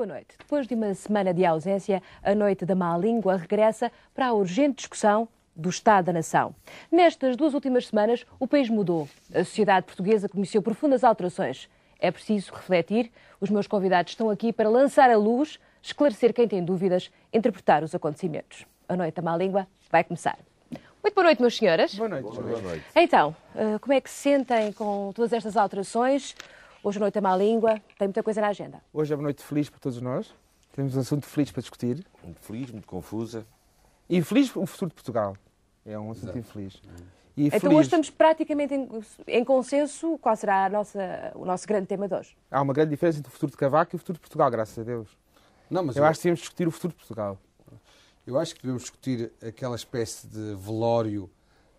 Boa noite. Depois de uma semana de ausência, a Noite da Má Língua regressa para a urgente discussão do Estado da Nação. Nestas duas últimas semanas, o país mudou. A sociedade portuguesa conheceu profundas alterações. É preciso refletir. Os meus convidados estão aqui para lançar a luz, esclarecer quem tem dúvidas, interpretar os acontecimentos. A Noite da Má Língua vai começar. Muito boa noite, meus senhores. Boa noite. Boa noite. Então, eh, como é que se sentem com todas estas alterações? Hoje a noite é má língua, tem muita coisa na agenda. Hoje é uma noite feliz para todos nós. Temos um assunto feliz para discutir. Muito feliz, muito confusa. E feliz o futuro de Portugal. É um assunto infeliz. E então feliz- hoje estamos praticamente em, em consenso qual será a nossa- o nosso grande tema de hoje. Há uma grande diferença entre o futuro de Cavaco e o futuro de Portugal, graças a Deus. Não, mas Eu acho que temos de discutir o futuro de Portugal. eu acho que devemos discutir aquela espécie de velório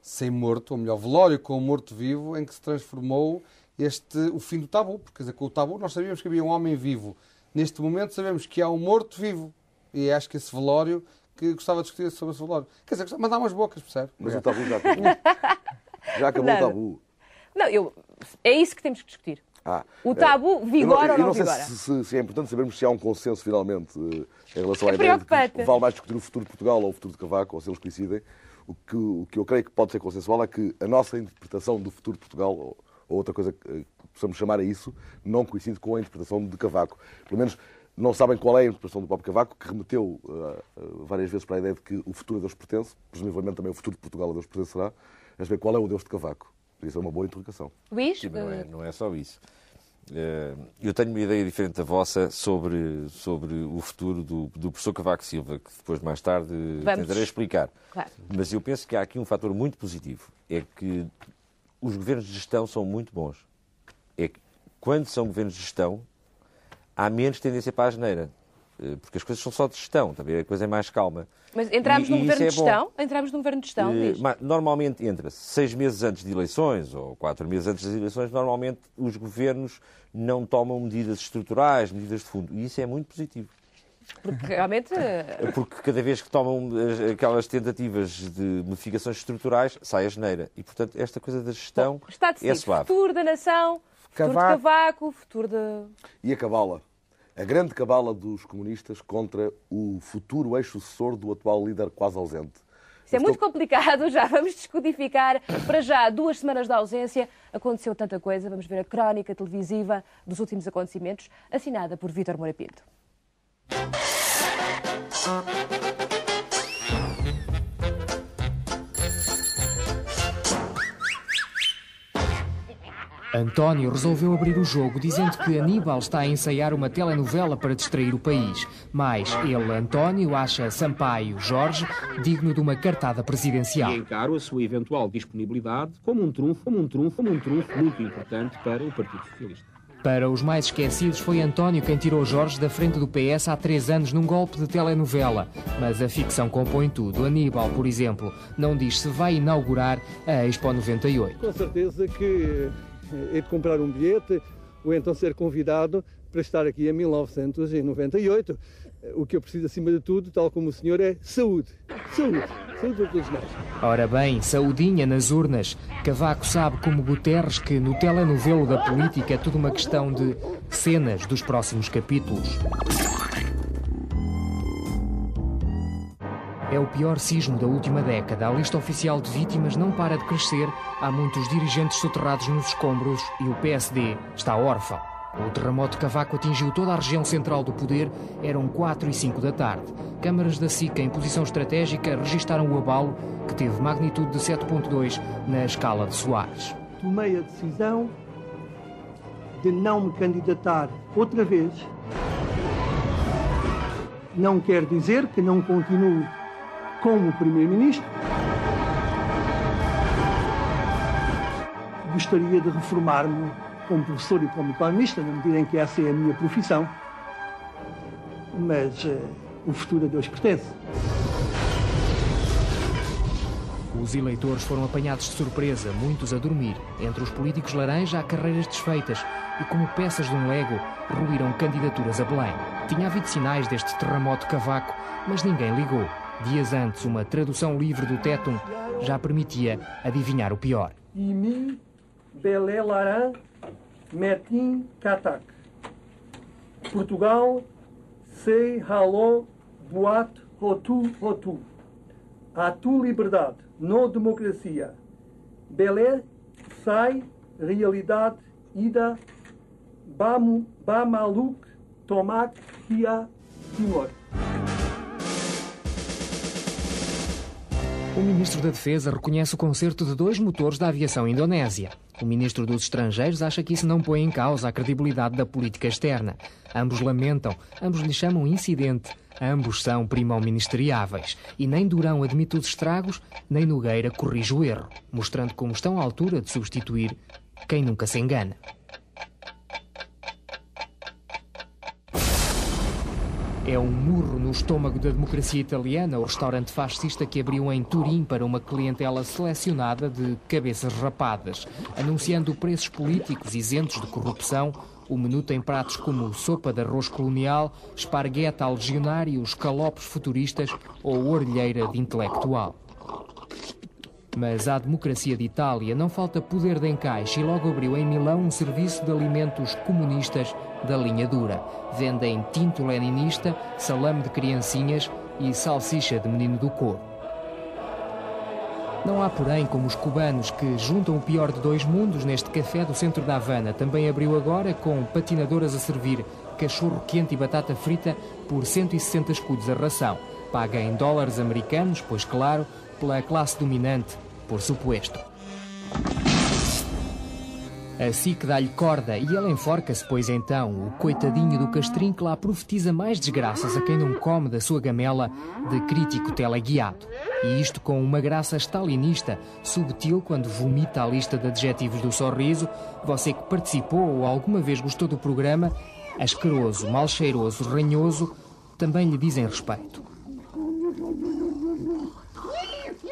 sem morto, ou melhor, velório com o morto vivo, em que se transformou este, o fim do tabu. Porque, quer dizer, com o tabu nós sabíamos que havia um homem vivo. Neste momento sabemos que há um morto vivo. E acho que esse velório, que gostava de discutir sobre esse velório. Quer dizer, mandar umas bocas, percebe? Mas o tabu já acabou. já acabou Nada. o tabu. Não, eu, é isso que temos que discutir. Ah, O eh, tabu eu vigora eu ou não sei vigora? se, se- se é importante sabermos se há um consenso finalmente eh, em relação É à ideia de que vale mais discutir o futuro de Portugal ou o futuro de Cavaco, ou se eles coincidem. O que, o que eu creio que pode ser consensual é que a nossa interpretação do futuro de Portugal, ou, ou outra coisa que eh, possamos chamar a isso, não coincide com a interpretação de Cavaco. Pelo menos não sabem qual é a interpretação do próprio Cavaco, que remeteu eh, várias vezes para a ideia de que o futuro a Deus pertence, presumivelmente também o futuro de Portugal a Deus pertencerá, mas bem, qual é o Deus de Cavaco? Isso é uma boa interrogação. Luís, não, é, não é só isso. Eu tenho uma ideia diferente da vossa sobre, sobre o futuro do, do professor Cavaco Silva, que depois, mais tarde, Vamos. tentarei explicar. Claro. Mas eu penso que há aqui um fator muito positivo. É que os governos de gestão são muito bons. É que quando são governos de gestão, há menos tendência para a geneira. Eh, Porque as coisas são só de gestão, também a coisa é mais calma. mas entramos E- num e governo de é bom. gestão? Entramos num governo de gestão, ma- Normalmente entra-se seis meses antes de eleições ou quatro meses antes das eleições, normalmente os governos não tomam medidas estruturais, medidas de fundo. E isso é muito positivo. Porque realmente eh, Porque cada vez que tomam as- aquelas tentativas de modificações estruturais, sai a geneira. E, portanto, esta coisa da gestão está é decidido. suave. futuro da nação, futuro de Cavaco. Futuro de... E a cabala? A grande cabala dos comunistas contra o futuro ex-sucessor do atual líder quase ausente. Isso é muito estou- complicado, já vamos descodificar. Para já, duas semanas de ausência, aconteceu tanta coisa. Vamos ver a crónica televisiva dos últimos acontecimentos, assinada por Vítor Moura Pinto. António resolveu abrir o jogo dizendo que Aníbal está a ensaiar uma telenovela para distrair o país. Mas ele, António, acha Sampaio Jorge digno de uma cartada E presidencial. encaro a sua eventual disponibilidade como um trunfo, como um trunfo, como um trunfo muito importante para o Partido Socialista. Para os mais esquecidos, foi António quem tirou Jorge da frente do PS há três anos num golpe de telenovela. Mas a ficção compõe tudo. Aníbal, por exemplo, não diz se vai inaugurar a Expo 98. Com certeza que hei de comprar um bilhete ou então ser convidado para estar aqui em 1998. Eh, O que eu preciso, acima de tudo, tal como o senhor, é saúde. Saúde. Saúde para todos nós. Ora bem, saudinha nas urnas. Cavaco sabe como Guterres que no telenovelo da política é tudo uma questão de cenas dos próximos capítulos. É o pior sismo da última década. A lista oficial de vítimas não para de crescer. Há muitos dirigentes soterrados nos escombros e o PSD está órfão. O terremoto Cavaco atingiu toda a região central do poder. Eram 4 e 5 da tarde. Câmaras da SICA em posição estratégica registaram o abalo, que teve magnitude de 7.2 na escala de Soares. Tomei a decisão de não me candidatar outra vez. Não quer dizer que não continuo como Primeiro-Ministro. Gostaria de reformar-me como professor e como economista, na medida em que essa é a minha profissão. Mas eh, o futuro a Deus pertence. Os eleitores foram apanhados de surpresa, muitos a dormir. Entre os políticos laranja há carreiras desfeitas e, como peças de um Lego, ruíram candidaturas a Belém. Tinha havido sinais deste terremoto cavaco, mas ninguém ligou. Dias antes, uma tradução livre do Tétum já permitia adivinhar o pior. Imi Belé Laran Metin Katak. Portugal, Se halon boat rotu rotu. A tu liberdade, no democracia. Belé sai realidade ida Bamu, Bamaluk Tomak Hia Timor. O ministro da Defesa reconhece o concerto de dois motores da aviação indonésia. O ministro dos Estrangeiros acha que isso não põe em causa a credibilidade da política externa. Ambos lamentam, ambos lhe chamam incidente, ambos são primão-ministeriáveis. E nem Durão admite os estragos, nem Nogueira corrige o erro, mostrando como estão à altura de substituir quem nunca se engana. É um murro no estômago da democracia italiana o restaurante fascista que abriu em Turim para uma clientela selecionada de cabeças rapadas, anunciando preços políticos isentos de corrupção. O menu tem pratos como sopa de arroz colonial, espargueta al legionário, escalopes futuristas ou orelheira de intelectual. Mas à democracia de Itália não falta poder de encaixe e logo abriu em Milão um serviço de alimentos comunistas da linha dura. Vendem tinto leninista, salame de criancinhas e salsicha de menino do couro. Não há, porém, como os cubanos que juntam o pior de dois mundos neste café do centro da Havana. Também abriu agora com patinadoras a servir cachorro quente e batata frita por 160 escudos a ração. Paga em dólares americanos, pois claro, pela classe dominante, por suposto. Assim que dá-lhe corda e ela enforca-se, pois então o coitadinho do castrim que lá profetiza mais desgraças a quem não come da sua gamela de crítico teleguiado. E isto com uma graça stalinista, subtil quando vomita a lista de adjetivos do sorriso. Você que participou ou alguma vez gostou do programa, asqueroso, mal cheiroso, ranhoso, também lhe dizem respeito.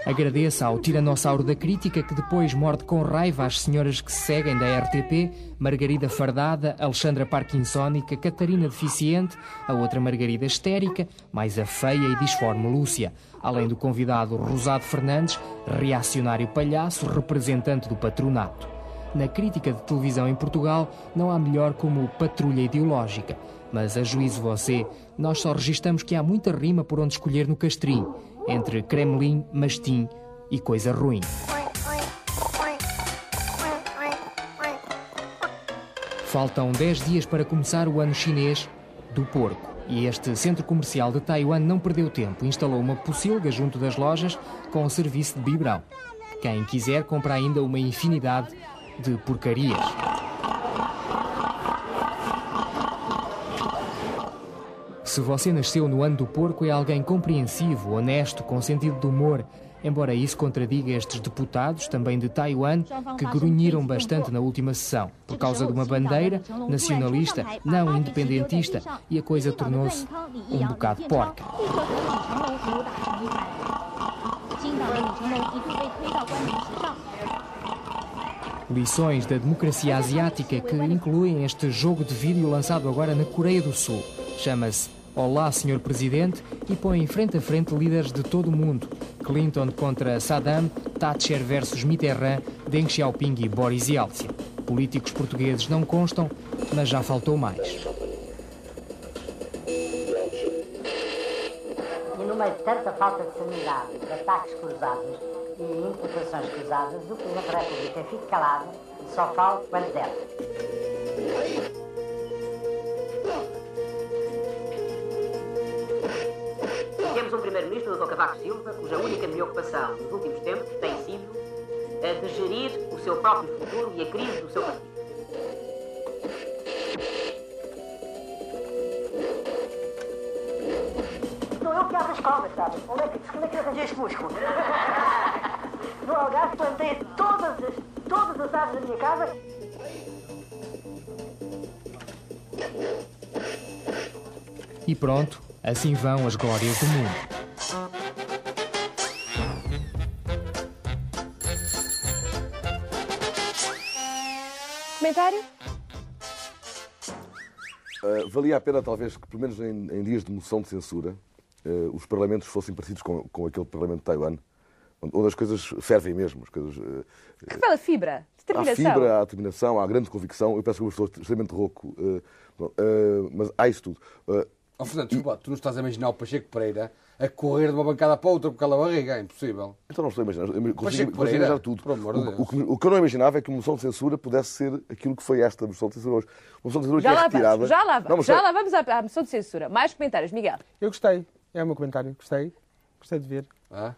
Agradeça ao tiranossauro da crítica que depois morde com raiva as senhoras que se seguem da RTP, Margarida Fardada, Alexandra Parkinsónica, Catarina Deficiente, a outra Margarida Histérica, mais a feia e disforme Lúcia, além do convidado Rosado Fernandes, reacionário palhaço, representante do patronato. Na crítica de televisão em Portugal não há melhor como patrulha ideológica, mas a juízo você, nós só registamos que há muita rima por onde escolher no castrim entre Kremlin, mastim e coisa ruim. Faltam 10 dias para começar o ano chinês do porco. E este centro comercial de Taiwan não perdeu tempo. Instalou uma pocilga junto das lojas com o serviço de biberão. Quem quiser compra ainda uma infinidade de porcarias. Se você nasceu no ano do porco, é alguém compreensivo, honesto, com sentido de humor. Embora isso contradiga estes deputados, também de Taiwan, que grunhiram bastante na última sessão, por causa de uma bandeira nacionalista, não independentista, e a coisa tornou-se um bocado porca. Lições da democracia asiática que incluem este jogo de vídeo lançado agora na Coreia do Sul. Chama-se Olá, Sr. Presidente, e põe frente a frente líderes de todo o mundo. Clinton contra Saddam, Thatcher versus Mitterrand, Deng Xiaoping e Boris Yeltsin. Políticos portugueses não constam, mas já faltou mais. E no meio de tanta falta de sanidade, de ataques cruzados e imputações cruzadas, o Presidente da República fica calado e só fala quando deve. Um Primeiro-Ministro, o Dr. Cavaco Silva, cuja única preocupação nos últimos tempos tem sido a de gerir o seu próprio futuro e a crise do seu partido. Não eu que abro as cobras, sabe? Onde é que, onde é que arranjei este músculo? No Algarve plantei todas as, todas as árvores da minha casa E pronto, assim vão as glórias do mundo. Valia a pena, talvez, que, pelo menos em, em dias de moção de censura, uh, os parlamentos fossem parecidos com, com aquele parlamento de Taiwan, onde, onde as coisas fervem mesmo. As coisas, uh, Que bela fibra, há determinação. fibra, há determinação, há grande convicção. Eu peço que eu estou extremamente rouco, mas há isso tudo. Oh, Fernando, desculpa, tu não estás a imaginar o Pacheco Pereira a correr de uma bancada para outra com aquela barriga, é impossível. Então não estou a imaginar. Eu consigo, imaginar tudo. por amor de o, o que, o que eu não imaginava é que uma moção de censura pudesse ser aquilo que foi esta moção de censura hoje. Uma moção de censura Já que é lá retirada. vamos, já lá Não, vamos, mas já lá vamos à, à moção de censura. Mais comentários, Miguel. Eu gostei. É o meu comentário. Gostei. Gostei de ver. Ah?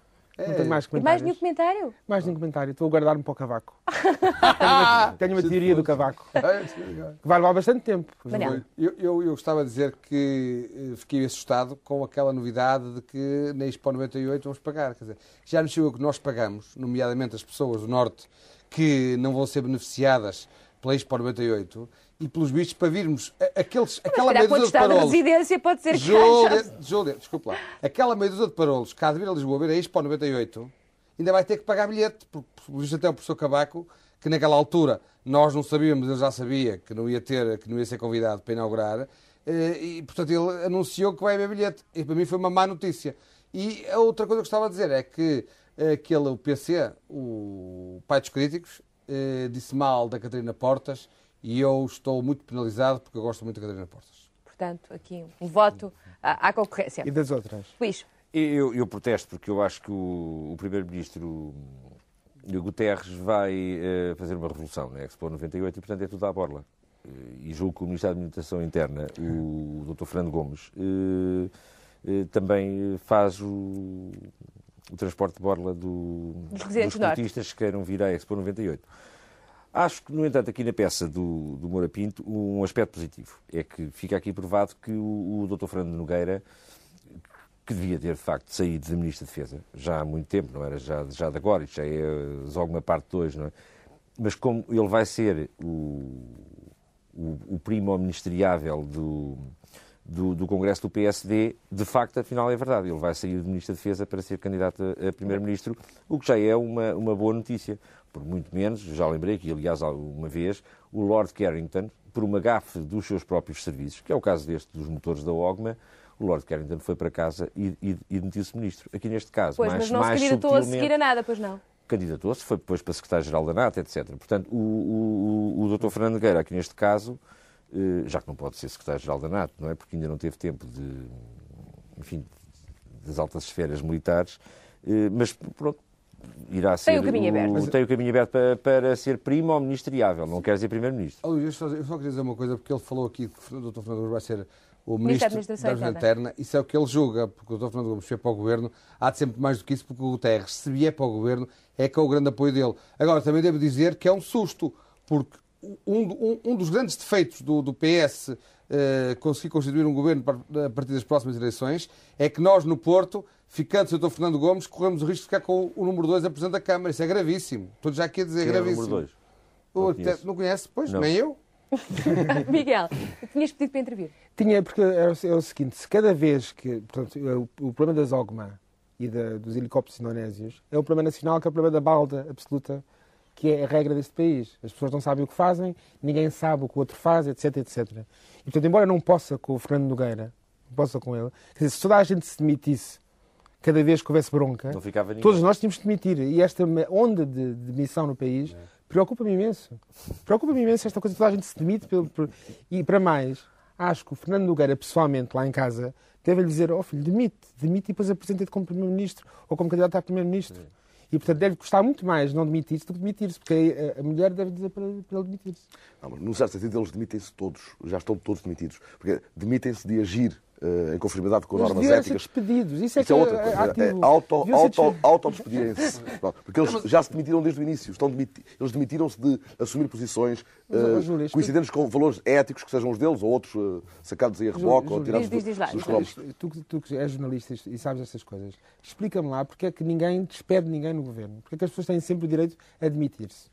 Não tenho mais E comentários. mais nenhum comentário? Mais nenhum comentário. Estou a guardar-me para o cavaco. tenho uma, tenho uma teoria do cavaco. É, é. Que vai levar bastante tempo. Eu, eu, eu gostava de dizer que eh, fiquei assustado com aquela novidade de que na Expo 98 vamos pagar. Quer dizer, já nos chegou que nós pagamos, nomeadamente as pessoas do Norte, que não vão ser beneficiadas pela Expo 98, e pelos bichos para virmos aqueles, aquela Mas, meia quando dúzia de parolos. residência, pode ser que Júlia, haja. Júlia, desculpa lá. Aquela meia dúzia de parolos que há de vir a Lisboa ver a Expo 98, ainda vai ter que pagar bilhete, porque visto até o professor Cabaco, que naquela altura nós não sabíamos, ele já sabia que não ia ter, que não ia ser convidado para inaugurar, eh, e portanto ele anunciou que vai haver bilhete. E para mim foi uma má notícia. E a outra coisa que eu gostava de dizer é que eh, aquele, o PC, o pai dos críticos, eh, disse mal da Catarina Portas, e eu estou muito penalizado porque eu gosto muito da Catarina Portas. Portanto, aqui um voto à, à concorrência. E das outras? Luís, Eu, eu protesto porque eu acho que o, o Primeiro-Ministro Guterres vai eh, fazer uma revolução na Expo 98 e, portanto, é tudo à borla. Eh, E julgo que o Ministro da Administração Interna, o Dr. Fernando Gomes, eh, também faz o, o transporte de borla do, Dos dos que queiram vir à Expo 98. Acho que, no entanto, aqui na peça do, do Moura Pinto, um aspecto positivo é que fica aqui provado que o, o Dr. Fernando Nogueira que devia ter, de facto, saído de Ministro da Defesa já há muito tempo, não era já, já de agora, isto já é alguma parte de hoje, não é? Mas como ele vai ser o, o, o primo ministeriável do, do, do Congresso do PSD, de facto, afinal é verdade, ele vai sair de Ministro da Defesa para ser candidato a, a Primeiro-Ministro, o que já é uma, uma boa notícia. Por muito menos, já lembrei que, aliás, uma vez, o Lord Carrington, por uma gafe dos seus próprios serviços, que é o caso deste dos motores da OGMA, o Lord Carrington foi para casa e, e, e demitiu-se ministro. Aqui neste caso, pois, mais, mas não se candidatou a seguir a nada, pois não. candidatou-se, foi depois para secretário-geral da NATO, etc. Portanto, o, o, o, o Dr. Fernando Nogueira, aqui neste caso, já que não pode ser secretário-geral da NATO, não é? Porque ainda não teve tempo de, enfim, das altas esferas militares, eh, mas pronto, irá ser... Tem o caminho aberto. Tem o caminho aberto para, para ser primo ou ministeriável, não quer dizer primeiro-ministro. Oh, eu só, eu só queria dizer uma coisa, porque ele falou aqui que o Dr. Fernando Gomes vai ser o Ministro da Ministro da Administração Administração Interna. Isso é o que ele julga, porque o Dr. Fernando Gomes foi para o Governo. Há de sempre mais do que isso, porque o Guterres, se vier para o Governo, é que é o grande apoio dele. Agora, também devo dizer que é um susto, porque um, um- um dos grandes defeitos do, do PS eh, conseguir constituir um governo a partir das próximas eleições é que nós, no Porto, ficando o Dr. Fernando Gomes, corremos o risco de ficar com o número 2 a Presidente da Câmara. Isso é gravíssimo. Estou já aqui a dizer Quem é o gravíssimo. número dois? O Não arquiteto- conheço. não conhece? Pois, Não. nem eu. Miguel, tinhas pedido para intervir. Tinha, porque é o, é o seguinte, se cada vez que, portanto, o, o problema das OGMA e da- dos helicópteros indonésios é um problema nacional, que é o problema da balda absoluta, que é a regra deste país. As pessoas não sabem o que fazem, ninguém sabe o que o outro faz, etc, etc. E, portanto, embora não possa com o Fernando Nogueira, não possa com ele, quer dizer, se toda a gente se demitisse cada vez que houvesse bronca, todos nós tínhamos de demitir. E esta onda de demissão no país preocupa-me imenso. Preocupa-me imenso esta coisa toda a gente se demite. pelo- por- E para mais, acho que o Fernando Nogueira, pessoalmente, lá em casa, deve-lhe dizer: Ó filho, demite, demite e depois apresenta-te como Primeiro-Ministro ou como candidato a Primeiro-Ministro. E, portanto, deve custar muito mais não demitir-se do que demitir-se, porque a, a mulher deve dizer para, para ele demitir-se. Não, mas, num certo sentido, eles demitem-se todos, já estão todos demitidos. Porque demitem-se de agir eh, em conformidade com Eles normas éticas. despedidos. Isso é Isso que é outra é coisa. É ativo. auto, ser auto, despe- autodespedirem-se. Porque eles já se demitiram desde o início. Estão demiti- eles demitiram-se de assumir posições eh, explica- coincidentes com valores éticos, que sejam os deles, ou outros eh, sacados aí a reboque, ou tirados diz, diz, diz lá, dos cromos. Tu, que- tu que és jornalista e sabes estas coisas, explica-me lá porque é que ninguém despede ninguém no governo. Porque é que as pessoas têm sempre o direito a admitir-se.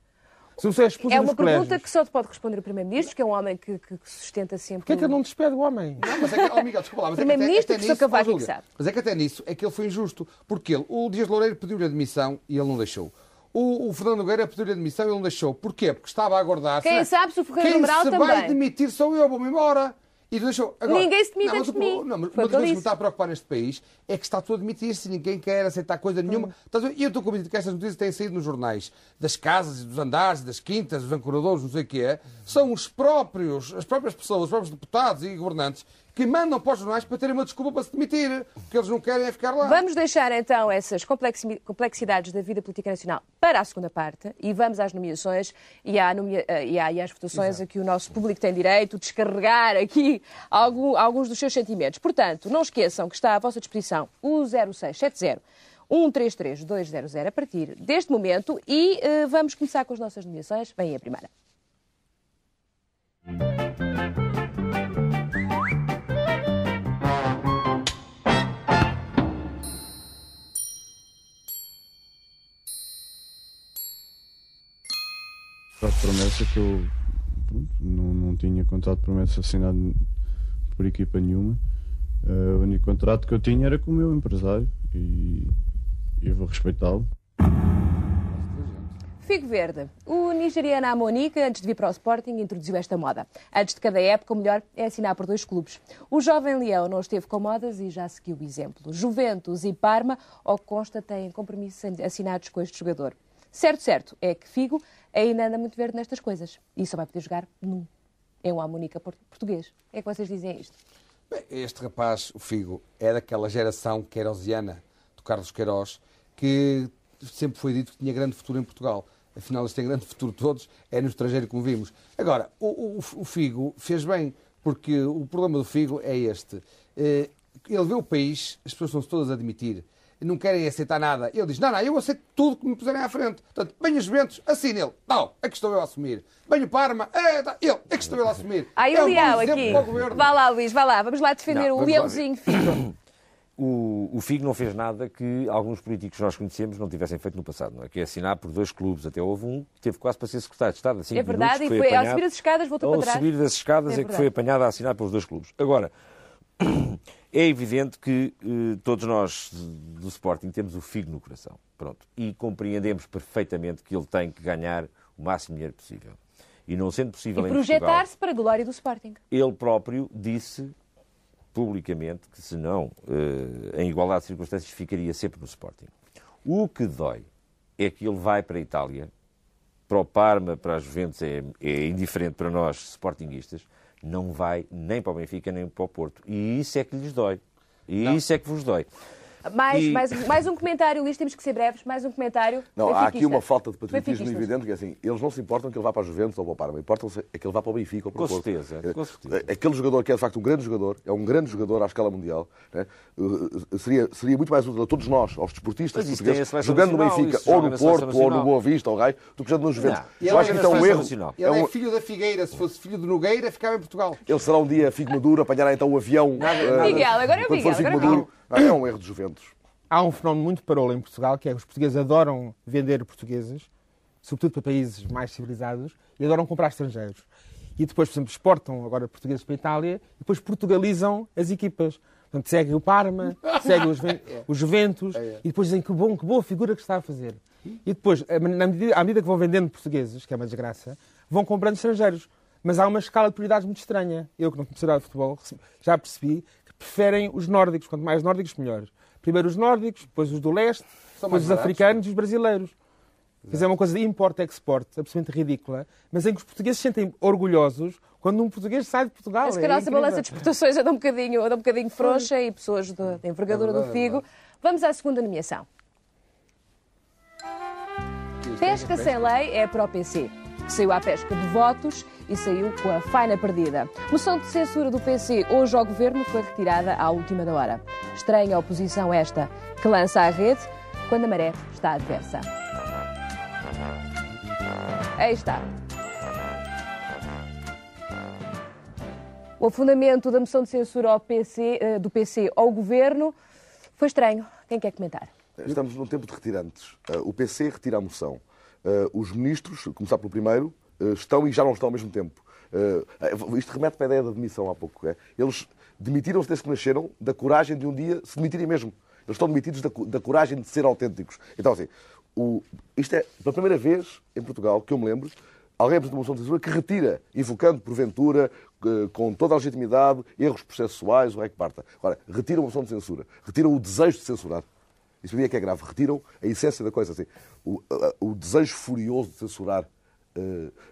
Se você é expulso É uma pergunta colégios, que só te pode responder o Primeiro-Ministro, que é um homem que, que- que sustenta sempre. Porquê é que ele não despede o homem? Não, mas é que, oh, Miguel, desculpa lá, mas é que até- Primeiro-Ministro até e professor nisso. Mas é que até nisso é que ele foi injusto. Porque ele, o Dias Loureiro pediu-lhe admissão e ele não deixou. O, o Fernando Nogueira pediu-lhe admissão e ele não deixou. Porquê? Porque estava a aguardar. Quem sabe se o Ferreira Quem se também. vai demitir sou eu, vou-me embora. E deixou. Agora, Ninguém se demite antes o de mim. Não, mas Foi uma o das coisas que me está a preocupar neste país é que está tudo a demitir-se e ninguém quer aceitar coisa nenhuma. Ver? E eu estou convencido que estas notícias têm saído nos jornais das casas e dos andares, das quintas, dos ancoradores, não sei o que é. São os próprios, as próprias pessoas, os próprios deputados e governantes que mandam para os jornais para terem uma desculpa para se demitir. Porque eles não querem é ficar lá. Vamos deixar então essas complexi- complexidades da vida política nacional para a segunda parte e vamos às nomeações e, à nomea- eh, e, à- e às votações a que o nosso público tem direito de descarregar aqui algum- alguns dos seus sentimentos. Portanto, não esqueçam que está à vossa disposição o 0670 133 200 a partir deste momento e eh, vamos começar com as nossas nomeações. Vem a primeira. Contrato de promessa que eu pronto, não, não tinha contrato de promessa assinado por equipa nenhuma. Eh, o único contrato que eu tinha era com o meu empresário e eu vou respeitá-lo. Figo Verde. O nigeriano Amonica, antes de vir para o Sporting, introduziu esta moda. Antes de cada época, o melhor é assinar por dois clubes. O jovem Leão não esteve com modas e já seguiu o exemplo. Juventus e Parma, ao consta, têm compromissos assinados com este jogador. Certo, certo, é que Figo ainda anda muito verde nestas coisas. E só vai poder jogar num. É um Amonica por- português. É que vocês dizem isto? Bem, Este rapaz, o Figo, é daquela geração queirosiana, do Carlos Queiroz, que sempre foi dito que tinha grande futuro em Portugal. Afinal, eles têm grande futuro todos, é no estrangeiro como vimos. Agora, o, o- o Figo fez bem, porque o problema do Figo é este. Eh, Ele vê o país, as pessoas estão todas a admitir, não querem aceitar nada. Ele diz, não, não, eu aceito tudo que me puserem à frente. Portanto, bem os Juventus, assine ele. Não, é que estou eu a assumir. Bem o Parma, é, tá, ele, é que estou eu a assumir. Aí é o um bom Leão aqui. Vá lá, Luís, vá lá. Vamos lá defender Não, o Leãozinho Figo. O, o Figo não fez nada que alguns políticos que nós conhecemos não tivessem feito no passado, não é? Que é assinar por dois clubes. Até houve um que teve quase para ser secretário de Estado. Assim, É verdade, e foi ao subir as escadas voltou ao para trás. subir das escadas É é, que foi apanhado a assinar pelos dois clubes. Agora, é evidente que eh, todos nós do Sporting temos o Figo no coração. Pronto. E compreendemos perfeitamente que ele tem que ganhar o máximo dinheiro possível. E não sendo possível E projetar-se para a glória do Sporting. ele próprio disse publicamente que, se não, eh, em igualdade de circunstâncias, ficaria sempre no Sporting. O que dói é que ele vai para a Itália, para o Parma, para a Juventus, é, é indiferente para nós, sportinguistas, não vai nem para o Benfica nem para o Porto. E isso é que lhes dói. E isso é que vos dói. Mais, E- mais, mais um comentário, Luís, temos que ser breves. Mais um comentário. Não, há aqui uma falta de patriotismo evidente, que é assim, eles não se importam que ele vá para a Juventus ou para o Parma, importam-se é que ele vá para o Benfica ou para o Com Porto. certeza, É, com certeza. Aquele jogador que é de facto um grande jogador, é um grande jogador à escala mundial, né? Uh, seria, seria muito mais útil a todos nós, aos desportistas Mas portugueses, jogando no Benfica, ou no Porto, ou no. Boa Vista, ou Raio, do que jogando no Juventus. Não. Eu ele acho é que isso é um erro. nacional. Ele É é, filho da Figueira. Se fosse filho de Nogueira, ficava em Portugal. Ele será um dia Figo Maduro, apanhará então o avião. uh, Miguel, agora é o quando for Miguel, Figo é Maduro. É um erro de Juventus. Há um fenómeno muito parolo em Portugal, que é que os portugueses adoram vender portugueses, sobretudo para países mais civilizados, e adoram comprar estrangeiros. E depois, por exemplo, exportam agora portugueses para a Itália e depois portugalizam as equipas. Portanto, segue o Parma, segue os, Ven- os Juventus e depois dizem que bom, que boa figura que está a fazer. E depois, à medida, à medida que vão vendendo portugueses, que é uma desgraça, vão comprando estrangeiros. Mas há uma escala de prioridades muito estranha. Eu, que não nada de futebol, já percebi preferem os nórdicos. Quanto mais nórdicos, melhores. Primeiro os nórdicos, depois os do leste, São depois os africanos e os brasileiros. Dizer, é uma coisa de import-export, absolutamente ridícula, mas em que os portugueses se sentem orgulhosos quando um português sai de Portugal. Parece que a É nossa incrível. balança de exportações anda um bocadinho, anda um bocadinho frouxa e pessoas de- da envergadura do Figo. Vamos à segunda nomeação. Pesca sem lei é para o PC, que saiu à pesca de votos e saiu com a faina perdida. Moção de censura do PC hoje ao governo foi retirada à última da hora. Estranha oposição esta, que lança à rede quando a maré está adversa. Aí está. O afundamento da moção de censura PC, eh, do PC ao governo foi estranho. Quem quer comentar? Estamos num tempo de retirantes. Uh, o PC retira a moção. Uh, os ministros, a começar pelo primeiro, estão e já não estão ao mesmo tempo. Uh, isto remete para a ideia da demissão há pouco. É? Eles demitiram-se desde que nasceram da coragem de um dia se demitirem mesmo. Eles estão demitidos da, da coragem de ser autênticos. Então, assim, o- isto é pela primeira vez em Portugal, que eu me lembro, alguém apresenta uma moção de censura que retira, invocando porventura, eh, com toda a legitimidade, erros processuais, o rei que parta. Agora, retiram a moção de censura, retiram o desejo de censurar. Isso para mim é que é grave. Retiram a essência da coisa. Assim, o, o desejo furioso de censurar eh,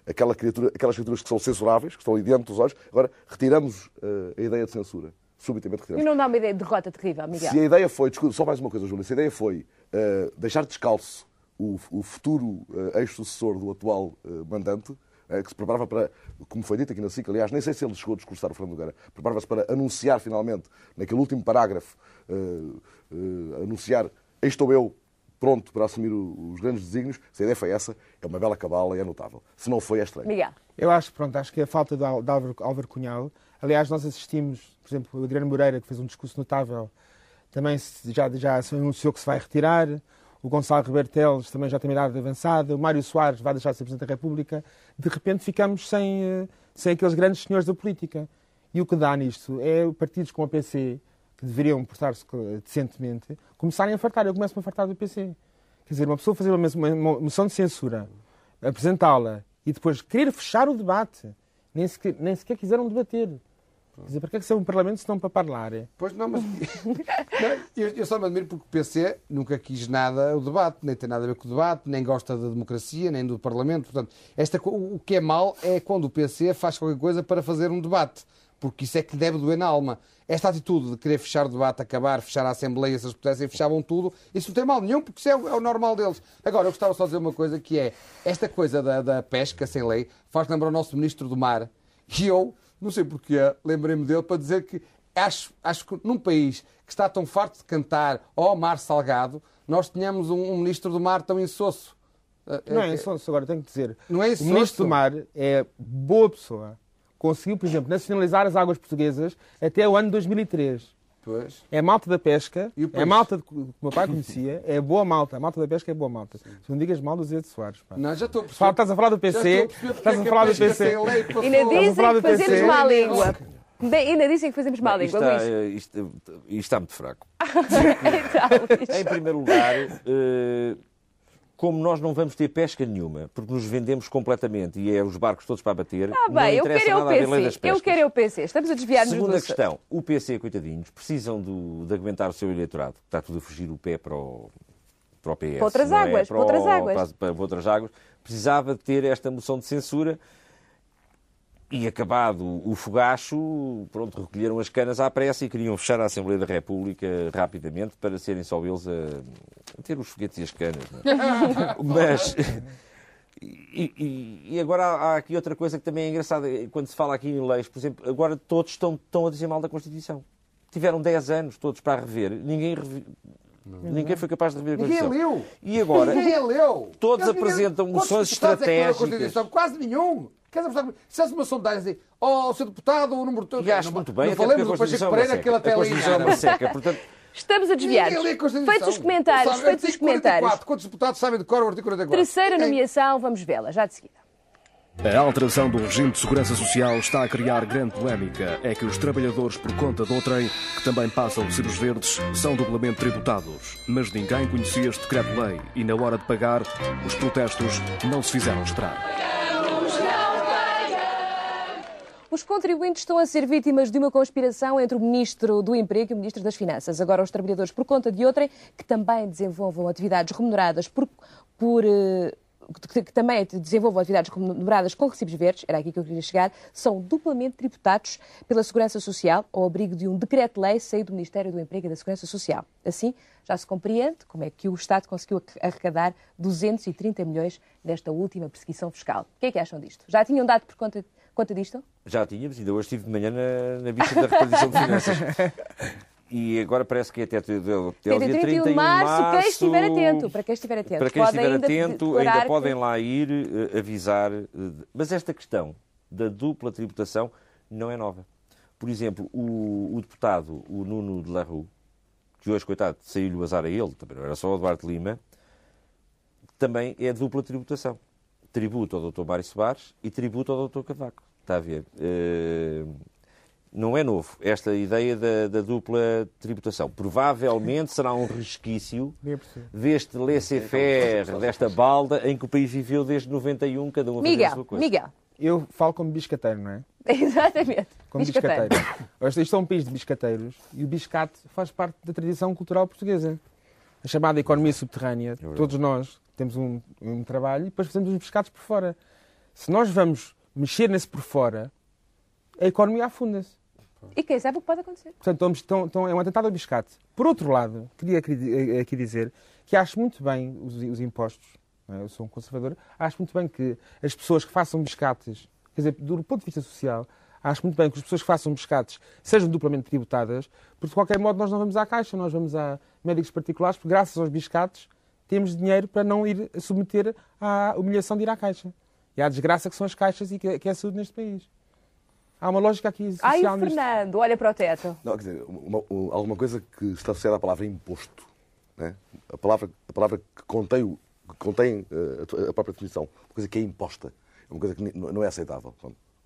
aquela criatura, aquelas criaturas que são censuráveis, que estão ali diante dos olhos, agora retiramos eh, a ideia de censura. Subitamente E retiramos. não dá uma ideia de derrota terrível, Miguel? Se a ideia foi, desculpa, só mais uma coisa, Júlia, se a ideia foi eh, deixar descalço o, o futuro eh, ex-sucessor do atual eh, mandante, eh, que se preparava para, como foi dito aqui na SIC, aliás, nem sei se ele chegou a discursar o Fernando Nogueira, preparava-se para anunciar finalmente, naquele último parágrafo, eh, eh, anunciar, estou eu, pronto para assumir o- os grandes desígnios, se a ideia foi essa, é uma bela cabala e é notável. Se não foi, é estranho. Miguel. Eu acho, pronto, acho que a falta de, Álvaro, Álvaro Cunhal. Aliás, nós assistimos, por exemplo, o Adriano Moreira, que fez um discurso notável, também já, já anunciou que se vai retirar. O Gonçalo Ribeiro Teles também já tem uma idade avançada. O Mário Soares vai deixar de ser Presidente da República. De repente ficamos sem, eh, sem aqueles grandes senhores da política. E o que dá nisto é partidos como a PC, que deveriam portar-se decentemente, começarem a fartar. Eu começo-me a fartar do PC. Quer dizer, uma pessoa fazer uma, uma- moção de censura, apresentá-la e depois querer fechar o debate. Nem sequer, nem sequer quiseram debater. Quer dizer, para que é que serve um parlamento se não para falar? Pois não, mas eu, eu só me admiro porque o PC nunca quis nada o debate, nem tem nada a ver com o debate, nem gosta da democracia, nem do Parlamento. Portanto, esta, co- o que é mal é quando o PC faz qualquer coisa para fazer um debate, porque isso é que deve doer na alma. Esta atitude de querer fechar o debate, acabar, fechar a Assembleia, se eles pudessem, fechavam tudo, isso não tem mal nenhum, porque isso é o, é o normal deles. Agora, eu gostava só de dizer uma coisa que é, esta coisa da, da pesca sem lei faz lembrar o nosso Ministro do Mar, e eu, não sei porquê, lembrei-me dele para dizer que acho, acho que num país que está tão farto de cantar ó mar salgado, nós tínhamos um, um Ministro do Mar tão insosso. Não é insosso, agora tenho que dizer. Não é O insosso. Ministro do Mar é boa pessoa. Conseguiu, por exemplo, nacionalizar as águas portuguesas até o ano 2003. Pois. É a malta da pesca, é malta que o meu pai conhecia, é boa malta. A malta da pesca é boa malta. Se não digas mal do Zé de Soares. Pá. Não, já estou a perceber. Estás a falar do PC, porque estás é a falar do PC. Ainda dizem que fazemos má língua. Ainda dizem que fazemos má língua, Luís. isto, isto está muito fraco. Então, Luís. Em primeiro lugar, eh, como nós não vamos ter pesca nenhuma, porque nos vendemos completamente e é os barcos todos para bater, Ah, não bem, eu interessa quero é o nada lei das PC. Eu quero é o PC. Estamos a desviar-nos do Segunda assunto. questão, o PC, coitadinhos, precisam do- de aguentar o seu eleitorado. Está tudo a fugir o pé para o, para o PS. Para outras não é? águas, para outras o- águas. Para, para outras águas. Precisava de ter esta moção de censura e acabado o fogacho, pronto, recolheram as canas à pressa e queriam fechar a Assembleia da República rapidamente para serem só eles a, a ter os foguetes e as canas. não é? Mas... E, e- e agora há, aqui outra coisa que também é engraçada. Quando se fala aqui em leis, por exemplo, agora todos estão, estão a dizer mal da Constituição. Tiveram 10 anos todos para rever. Ninguém, revi- ninguém foi capaz de rever a Ninguém Constituição. leu. E agora, Ninguém leu. Todos Eles- apresentam quantos moções é que leram a estratégicas. Constituição? Quase nenhum. Quer dizer, se fosse uma sondagem assim, ó, seu deputado, o número todo. e acho muito bem, Não falemos a do Pacheco é Pereira, que ele seca. até é ali uma seca. Portanto, Estamos a Constituição. Feitos os comentários, Sabe, feitos os comentários. 44. Quantos deputados sabem de cor o artigo 44? Terceira nomeação, vamos vê-la, já de seguida. A alteração do regime de segurança social está a criar grande polémica. É que os trabalhadores por conta do trem, que também passam de ser os verdes, são duplamente tributados. Mas ninguém conhecia este decreto-lei e, na hora de pagar, os protestos não se fizeram esperar. Os contribuintes estão a ser vítimas de uma conspiração entre o Ministro do Emprego e o Ministro das Finanças. Agora, os trabalhadores, por conta de outrem, que também desenvolvam atividades remuneradas por. por eh, que que também desenvolvam atividades remuneradas com recibos verdes, era aqui que eu queria chegar, são duplamente tributados pela Segurança Social ao abrigo de um decreto-lei saído do Ministério do Emprego e da Segurança Social. Assim, já se compreende como é que o Estado conseguiu arrecadar 230 milhões nesta última perseguição fiscal. O que é que acham disto? Já tinham dado por conta, conta disto? Já tínhamos, ainda hoje estive de manhã na, na vista da repartição de finanças. E agora parece que é até, até, até Até dia 31 de março, quem estiver atento, para quem estiver atento, Para quem estiver ainda atento, ainda que- podem lá ir eh, avisar. eh, mas esta questão da dupla tributação não é nova. Por exemplo, o, o deputado, o Nuno de la Rue, que hoje, coitado, saiu-lhe o azar a ele, também não era só o Eduardo Lima, também é dupla tributação. Tributo ao Dr. Mário Soares e tributo ao Dr. Cavaco. Está a ver? Eh, não é novo esta ideia da, da dupla tributação. Provavelmente será um resquício percebo. deste laissez-faire, desta balda em que o país viveu desde 91, cada um a fazer a Miguel, sua coisa. Miguel. Eu falo como biscateiro, não é? Exatamente. Como Biscateiro. biscateiro. Isto é um país de biscateiros e o biscate faz parte da tradição cultural portuguesa. A chamada economia subterrânea, todos nós temos um, um trabalho e depois fazemos os biscates por fora. Se nós vamos mexer nesse por fora, a economia afunda-se. E quem sabe o que pode acontecer. Portanto, estão- estão- é um atentado a biscate. Por outro lado, queria aqui aqui dizer que acho muito bem os, os impostos. é? Eu sou um conservador. Acho muito bem que as pessoas que façam biscates, quer dizer, do ponto de vista social, acho muito bem que as pessoas que façam biscates sejam duplamente tributadas, porque de qualquer modo nós não vamos à caixa, nós vamos a médicos particulares, porque graças aos biscates temos dinheiro para não ir submeter à humilhação de ir à caixa. E à desgraça que são as caixas e que que é a saúde neste país. Há uma lógica aqui social Ai, nisto. Fernando, olha para o teto. Não, quer dizer, uma- uma- alguma coisa que está associada à palavra imposto. né? A, palavra, a palavra que contém, o- que contém eh, a, própria definição. Uma coisa que é imposta. É uma coisa que não é aceitável.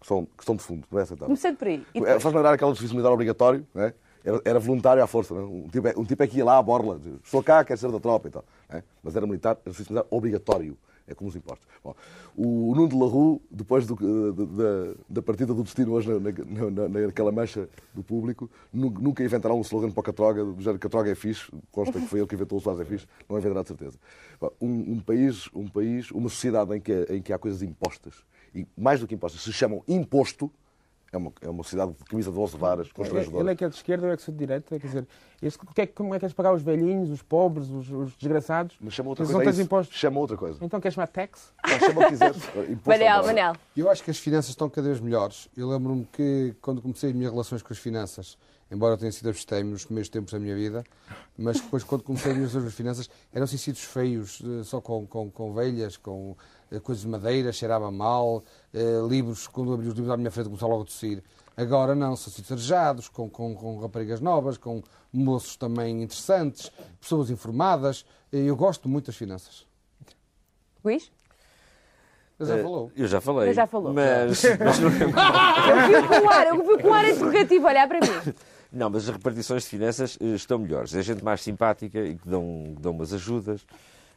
Questão, questão de fundo, não é aceitável. Começando por aí. É, depois? Faz lembrar aquele serviço militar obrigatório, né? era, era voluntário à força. né? Um, tipo é, um tipo é que ia lá à borla, estou cá, quero ser da tropa e tal. né? Mas era militar, era serviço militar obrigatório. É como os impostos. Bom, o Nuno de la Rue, depois do- da- da, da partida do destino hoje na, na- na- naquela mancha do público, nu- nunca inventará um slogan para o Catroga, do género Catroga é fixe, consta que foi ele que inventou o Soares é fixe, não inventará de certeza. Bom, Um, um país, um país, uma sociedade em que, em que há coisas impostas, e mais do que impostas, se chamam imposto, é uma, é uma sociedade de camisa de 12 varas, constrangedora. Ele é que é de esquerda, eu é que sou de direita. Quer dizer, este, o que é, que- como é que queres pagar os velhinhos, os pobres, os, os desgraçados? Mas chama outra Eles coisa. não é tens impostos. Chama outra coisa. Então queres chamar tax? Não, chama o que quiseres. Imposto Manel. Manel. Eu acho que as finanças estão cada vez melhores. Eu lembro-me que quando comecei as minhas relações com as finanças, embora eu tenha sido abstêmio nos primeiros tempos da minha vida, mas depois quando comecei as minhas relações com as finanças, eram assim sítios feios, eh, só com, com, com velhas, com coisas de madeira, cheirava mal, eh, livros, quando eu abri os livros à minha frente começava logo a tossir. Agora não, são sítios arejados, com, com, com raparigas novas, com moços também interessantes, pessoas informadas. Eh, Eu gosto muito das finanças. Luís? Ele já Eh, falou. Eu já falei. Eu já falou. Mas, mas não é Eu vi com um ar, eu vi com um ar interrogativo olhar para mim. Não, mas as repartições de finanças eh, estão melhores. É gente mais simpática e que dão, que dão umas ajudas.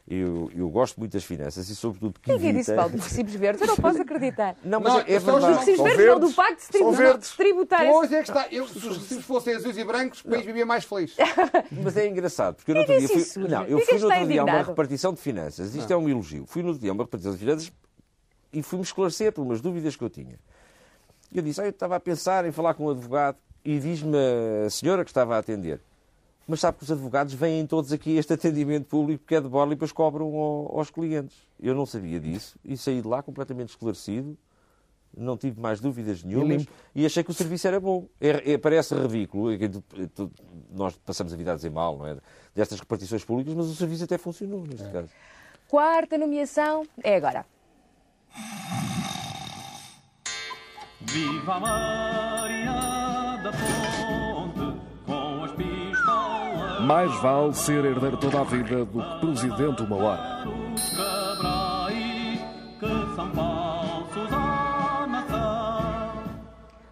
Eu, eu gosto muito das finanças e, sobretudo, que Quem é que disse, evita... Paulo, dos recibos verdes? Eu não posso acreditar. Não, mas Não, é, é são os verdade. Recibos São verdes não, verdes. do facto de São tribu- verdes. tributar. Pois é que está. Eu, se os recibos fossem azuis e brancos, o país vivia mais feliz. Mas é engraçado, porque eu no outro dia fui, isso, não, eu fui no outro dia a uma repartição de finanças. Isto é um elogio. Fui no outro dia a uma repartição de finanças e fui-me esclarecer por umas dúvidas que eu tinha. Eu disse, ah, eu estava a pensar em falar com um advogado e diz-me a senhora que estava a atender. Mas sabe que os advogados vêm todos aqui a este atendimento público que é de borla e depois cobram ao- aos clientes. Eu não sabia disso e saí de lá completamente esclarecido. Não tive mais dúvidas nenhumas e achei que o serviço era bom. É- é- parece ridículo, é que tu- tu- nós passamos a vida a dizer mal, não é? Destas repartições públicas, mas o serviço até funcionou neste caso. Quarta nomeação é agora. Viva Maria da Fonte, Mais vale ser herdeiro toda a vida do que presidente uma hora.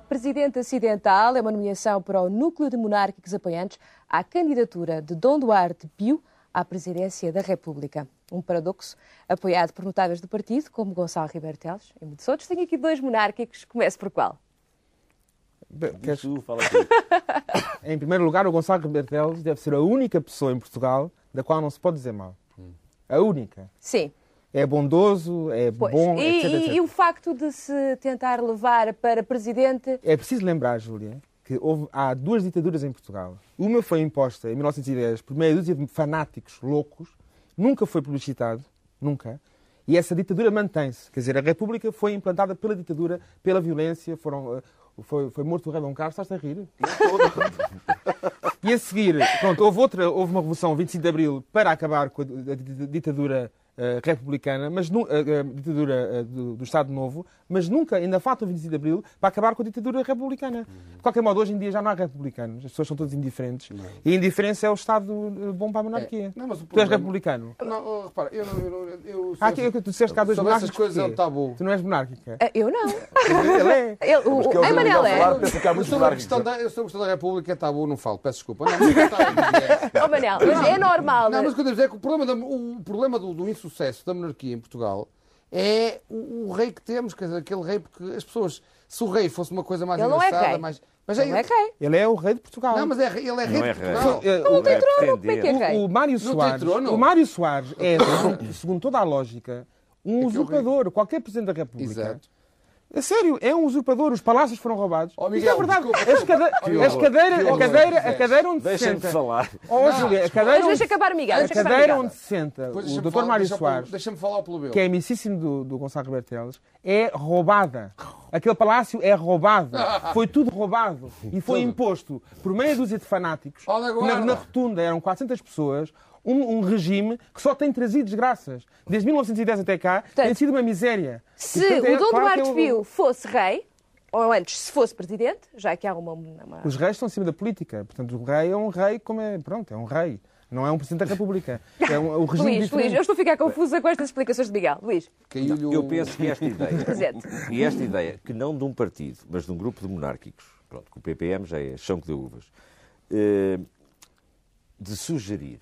Presidente acidental é uma nomeação para o núcleo de monárquicos apoiantes à candidatura de Dom Duarte Pio à presidência da República. Um paradoxo apoiado por notáveis do partido, como Gonçalo Ribeiro Teles e muitos outros. Tenho aqui dois monárquicos. Comece por qual? Queres- Tu, fala tu. Em primeiro lugar, o Gonçalo Rebelo Teles deve ser a única pessoa em Portugal da qual não se pode dizer mal. A única. Sim. É bondoso, é Pois. bom, e, etc, e- etc. e o facto de se tentar levar para presidente. É preciso lembrar, Júlia, que houve, há duas ditaduras em Portugal. Uma foi imposta em 1910 por meia dúzia de fanáticos loucos, nunca foi publicitado, nunca. E essa ditadura mantém-se. Quer dizer, a República foi implantada pela ditadura, pela violência, foram, eh, foi, foi morto o rei Dom Carlos, estás a rir? E a seguir, pronto, houve outra, houve uma revolução 25 de Abril para acabar com a di- ditadura republicana, mas nu- eh, eh, ditadura eh, do, do Estado Novo, mas nunca, ainda falta o 25 de Abril para acabar com a ditadura republicana. De qualquer modo, hoje em dia já não há republicanos, as pessoas são todas indiferentes. E a indiferença é o Estado eh, bom para a monarquia. Não, mas o Tu és problema- republicano. Não, oh, repara, eu não. Eu, não- eu, Há aqui, tu disseste que há dois sobre essas monárquicos. coisas é um tabu. Tu não és monárquica. Ah, Eu não. Ele é. Ele, o, o, eu Manel é. falar, penso que há Eu sobre, a monárquicos. questão da, eu a questão da República é tabu, não falo, peço desculpa. Não, mas dizer- Oh, Manel, mas é normal. Não, mas o que eu dizer é que o problema, da- o problema do, do insucesso da monarquia em Portugal é o, o rei que temos, quer dizer, aquele rei, porque as pessoas, se o rei fosse uma coisa mais Ele não é engraçada, rei. mais. Mas Ele não é rei. Ele é o rei de Portugal. Não, mas é, rei- ele é rei Não é de rei. Portugal. Eh, Não o- tem é trono, como é que é rei? O, o Mário tem Soares, o Mário Soares é, segundo- segundo toda a lógica, Um usurpador. Qualquer Presidente da República. É sério, é um usurpador. Os palácios foram roubados. Oh, Isto Miguel, é verdade. desculpa. As, cade... Que as horror. cadeira, a horror. cadeira, a cadeira onde se Deixem-me senta. falar. Oh, Júlia, a cadeira Mas deixa onde... acabar, Miguel. A cadeira Miguel. onde se senta o Dr. falar- Mário deixa- Soares, Deixa-me falar ao plebeu. que é amicíssimo do, do Gonçalo Rebelo Teles, é roubada. Aquele palácio é roubado. Foi tudo roubado. E foi imposto por meia dúzia de fanáticos. Na, na rotunda eram 400 pessoas. Um, um regime que só tem trazido desgraças. Desde 1910 até cá, tem sido uma miséria. E, Se portanto, é o Dom claro Duarte é Pio fosse rei, ou antes, se fosse presidente, já que há uma... uma- Os reis estão acima da política. Portanto, o rei é um rei como é. Pronto, é um rei. Não é um presidente da República. É um, o regime Luís, diferente. Luís, eu estou a ficar confusa com estas explicações de Miguel. Luís, Eu penso que esta ideia, e esta ideia, que não de um partido, mas de um grupo de monárquicos, pronto, que o PPM já é chão que deu uvas, eh, de sugerir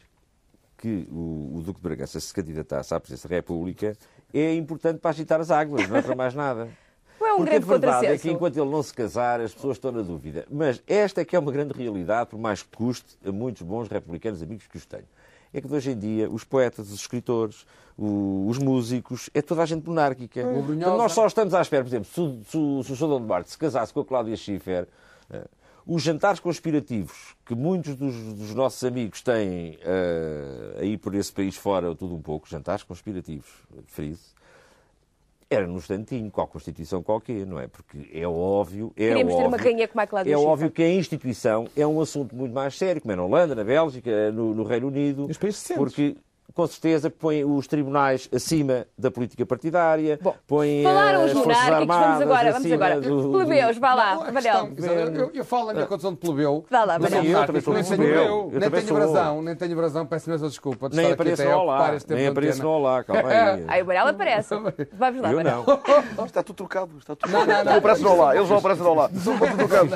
que o, o Duque de Bragança se candidatasse à presidência da República é importante para agitar as águas, não é para mais nada. não é um Porque grande a verdade é que enquanto ele não se casar, as pessoas estão na dúvida. Mas esta é que é uma grande realidade, por mais que custe a muitos bons republicanos amigos que os tenho. É que de hoje em dia os poetas, os escritores, o- os músicos, é toda a gente monárquica. Brunhosa. Então nós só estamos à espera, por exemplo, se, o- se o- se o Sr. Dom Duarte se casasse com a Cláudia Schiffer, eh, os jantares conspirativos que muitos dos, dos nossos amigos têm eh, aí por esse país fora, tudo um pouco, jantares conspirativos, frise, era num instantinho, com a Constituição qualquer, não é? Porque é óbvio, é Queríamos ter óbvio, uma rainha como a Cláudia é óbvio que a instituição é um assunto muito mais sério, como é na Holanda, na Bélgica, no, no Reino Unido, Nos países porque com certeza põe os tribunais acima da política partidária, põe Falaram os monárquicos, vamos agora, vamos agora. do- do- Plebeus, vá lá, a Manel. questão- eu, eu- falo na minha condição de plebeu. Vá lá, Sim, eu também sou nem tenho, plebeu. eu Eu nem também tenho sou. brasão, nem tenho brasão, peço imensa desculpa de Nem estar aqui apareço até a no ocupar Olá, este tempo nem apareço no Olá, calma aí. Aí o Manel aparece. Vamos lá, Eu Manel. não. Está tudo trocado. Está tudo Não, não, não. Não aparece no lá. Eles não aparecem no lá. Estão tudo trocado.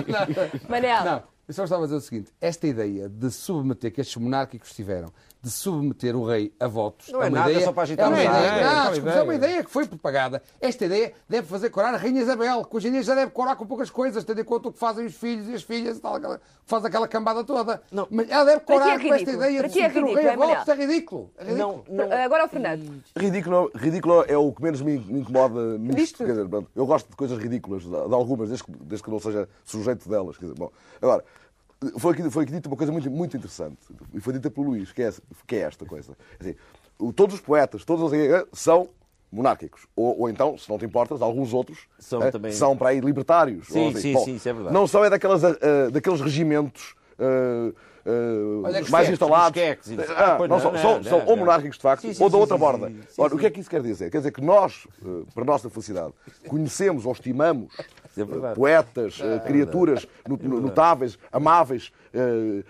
Manel. Não, eu só estava a dizer o seguinte: esta ideia de submeter, que estes monárquicos tiveram, de submeter o rei a votos. Não é uma nada, ideia, é só para agitar é uma os ideia, não, É ideia. é uma ideia que foi propagada. Esta ideia deve fazer corar a Rainha Isabel, que hoje em dia já deve corar com poucas coisas, tendo em conta o que fazem os filhos e as filhas e tal, faz aquela cambada toda. Mas ela deve é corar com esta ideia Para de é submeter o ridículo, rei a é, votos. É ridículo. É ridículo. Não, não. Agora o Fernando. Ridículo, ridículo é o que menos me, incomoda nisto. Dizer, eu gosto de coisas ridículas, de, de algumas, desde que, desde que não seja sujeito delas. Quer dizer, bom, agora, foi aqui, foi aqui dita uma coisa muito, muito interessante, e foi dita pelo Luís, que é, que é esta coisa. Assim, todos os poetas, todos os são monárquicos. Ou, ou então, se não te importas, alguns outros São eh, também- são para aí libertários. Sim, ou assim. sim, Bom, sim, isso é verdade. Não são é daquelas, eh, daqueles regimentos Olha que mais instalados. Ah, Ah, não, não, são, não, são, não, são não. ou monárquicos de facto, Sim, sim, ou da outra sim, borda. sim, sim, Ora, sim. o que é que isso quer dizer? Quer dizer que nós, para a nossa felicidade, conhecemos ou estimamos é verdade. poetas, eh, criaturas no- no- notáveis, amáveis, eh,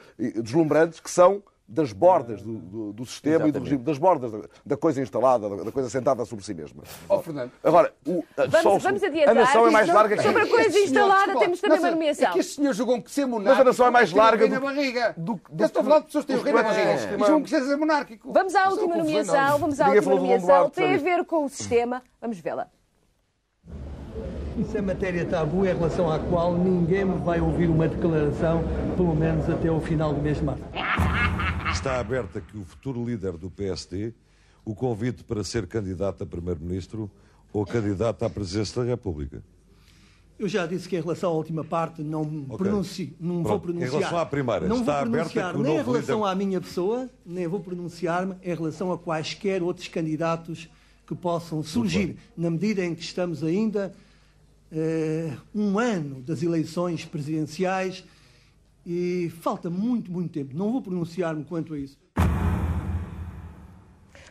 deslumbrantes, que são das bordas do, do- do sistema e do Exatamente. regime, das bordas da, da coisa instalada, da, da coisa sentada sobre si mesma. Ó, Fernando. Agora, o, a, Vamos, só- vamos a nação é mais larga que Sobre a coisa senhor, instalada, desculpa, temos também uma nomeação. É que este senhor julgou que ser monárquico. Mas a nação é mais larga do- barriga. do- do Eu estou a falar de pessoas que têm o rei na barriga. julgam que seja ser monárquico. Vamos à é última nomeação. Vamos à última do nomeação. Tem a ver com o sistema. Vamos vê-la. Isso é matéria tabu em relação à qual ninguém me vai ouvir uma declaração, pelo menos até o final do mês de março. Está aberto aqui o futuro líder do PSD o convite para ser candidato a Primeiro-Ministro ou candidato à Presidência da República. Eu já disse que em relação à última parte não Ok. pronuncio, não vou Pronto. Em pronunciar. relação à primeira, não está vou aberta pronunciar que o nem em relação líder- à minha pessoa, nem vou pronunciar-me em relação a quaisquer outros candidatos que possam surgir, na medida em que estamos ainda um ano das eleições presidenciais e falta muito, muito tempo. Não vou pronunciar-me quanto a isso.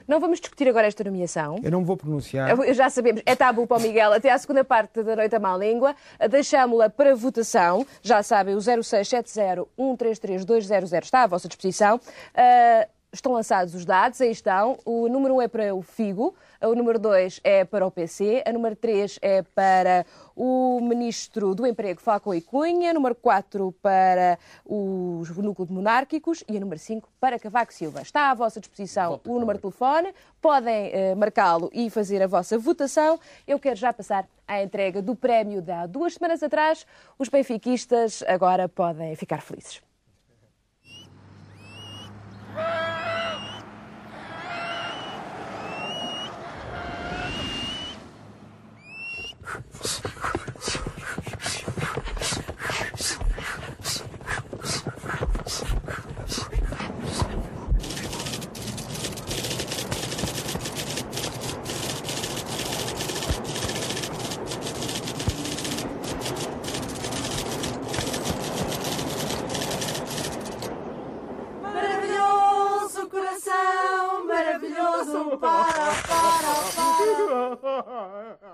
Não vamos discutir agora esta nomeação. Eu não vou pronunciar. Eu- Já sabemos, é tabu para o Miguel até à segunda parte da Noite à Má Língua. Deixámo-la para votação. Já sabem, o 0670-133-200 está à vossa disposição. Ah, estão lançados os dados, aí estão. O número 1 é para o Figo, o número 2 é para o PC, a número 3 é para o Ministro do Emprego, Falcão e Cunha, a número 4 para os núcleos monárquicos e a número 5 para Cavaco Silva. Está à vossa disposição o número de telefone, podem eh, marcá-lo e fazer a vossa votação. Eu quero já passar à entrega do prémio de há duas semanas atrás. Os benfiquistas agora podem ficar felizes. maravilhoso para, para, para.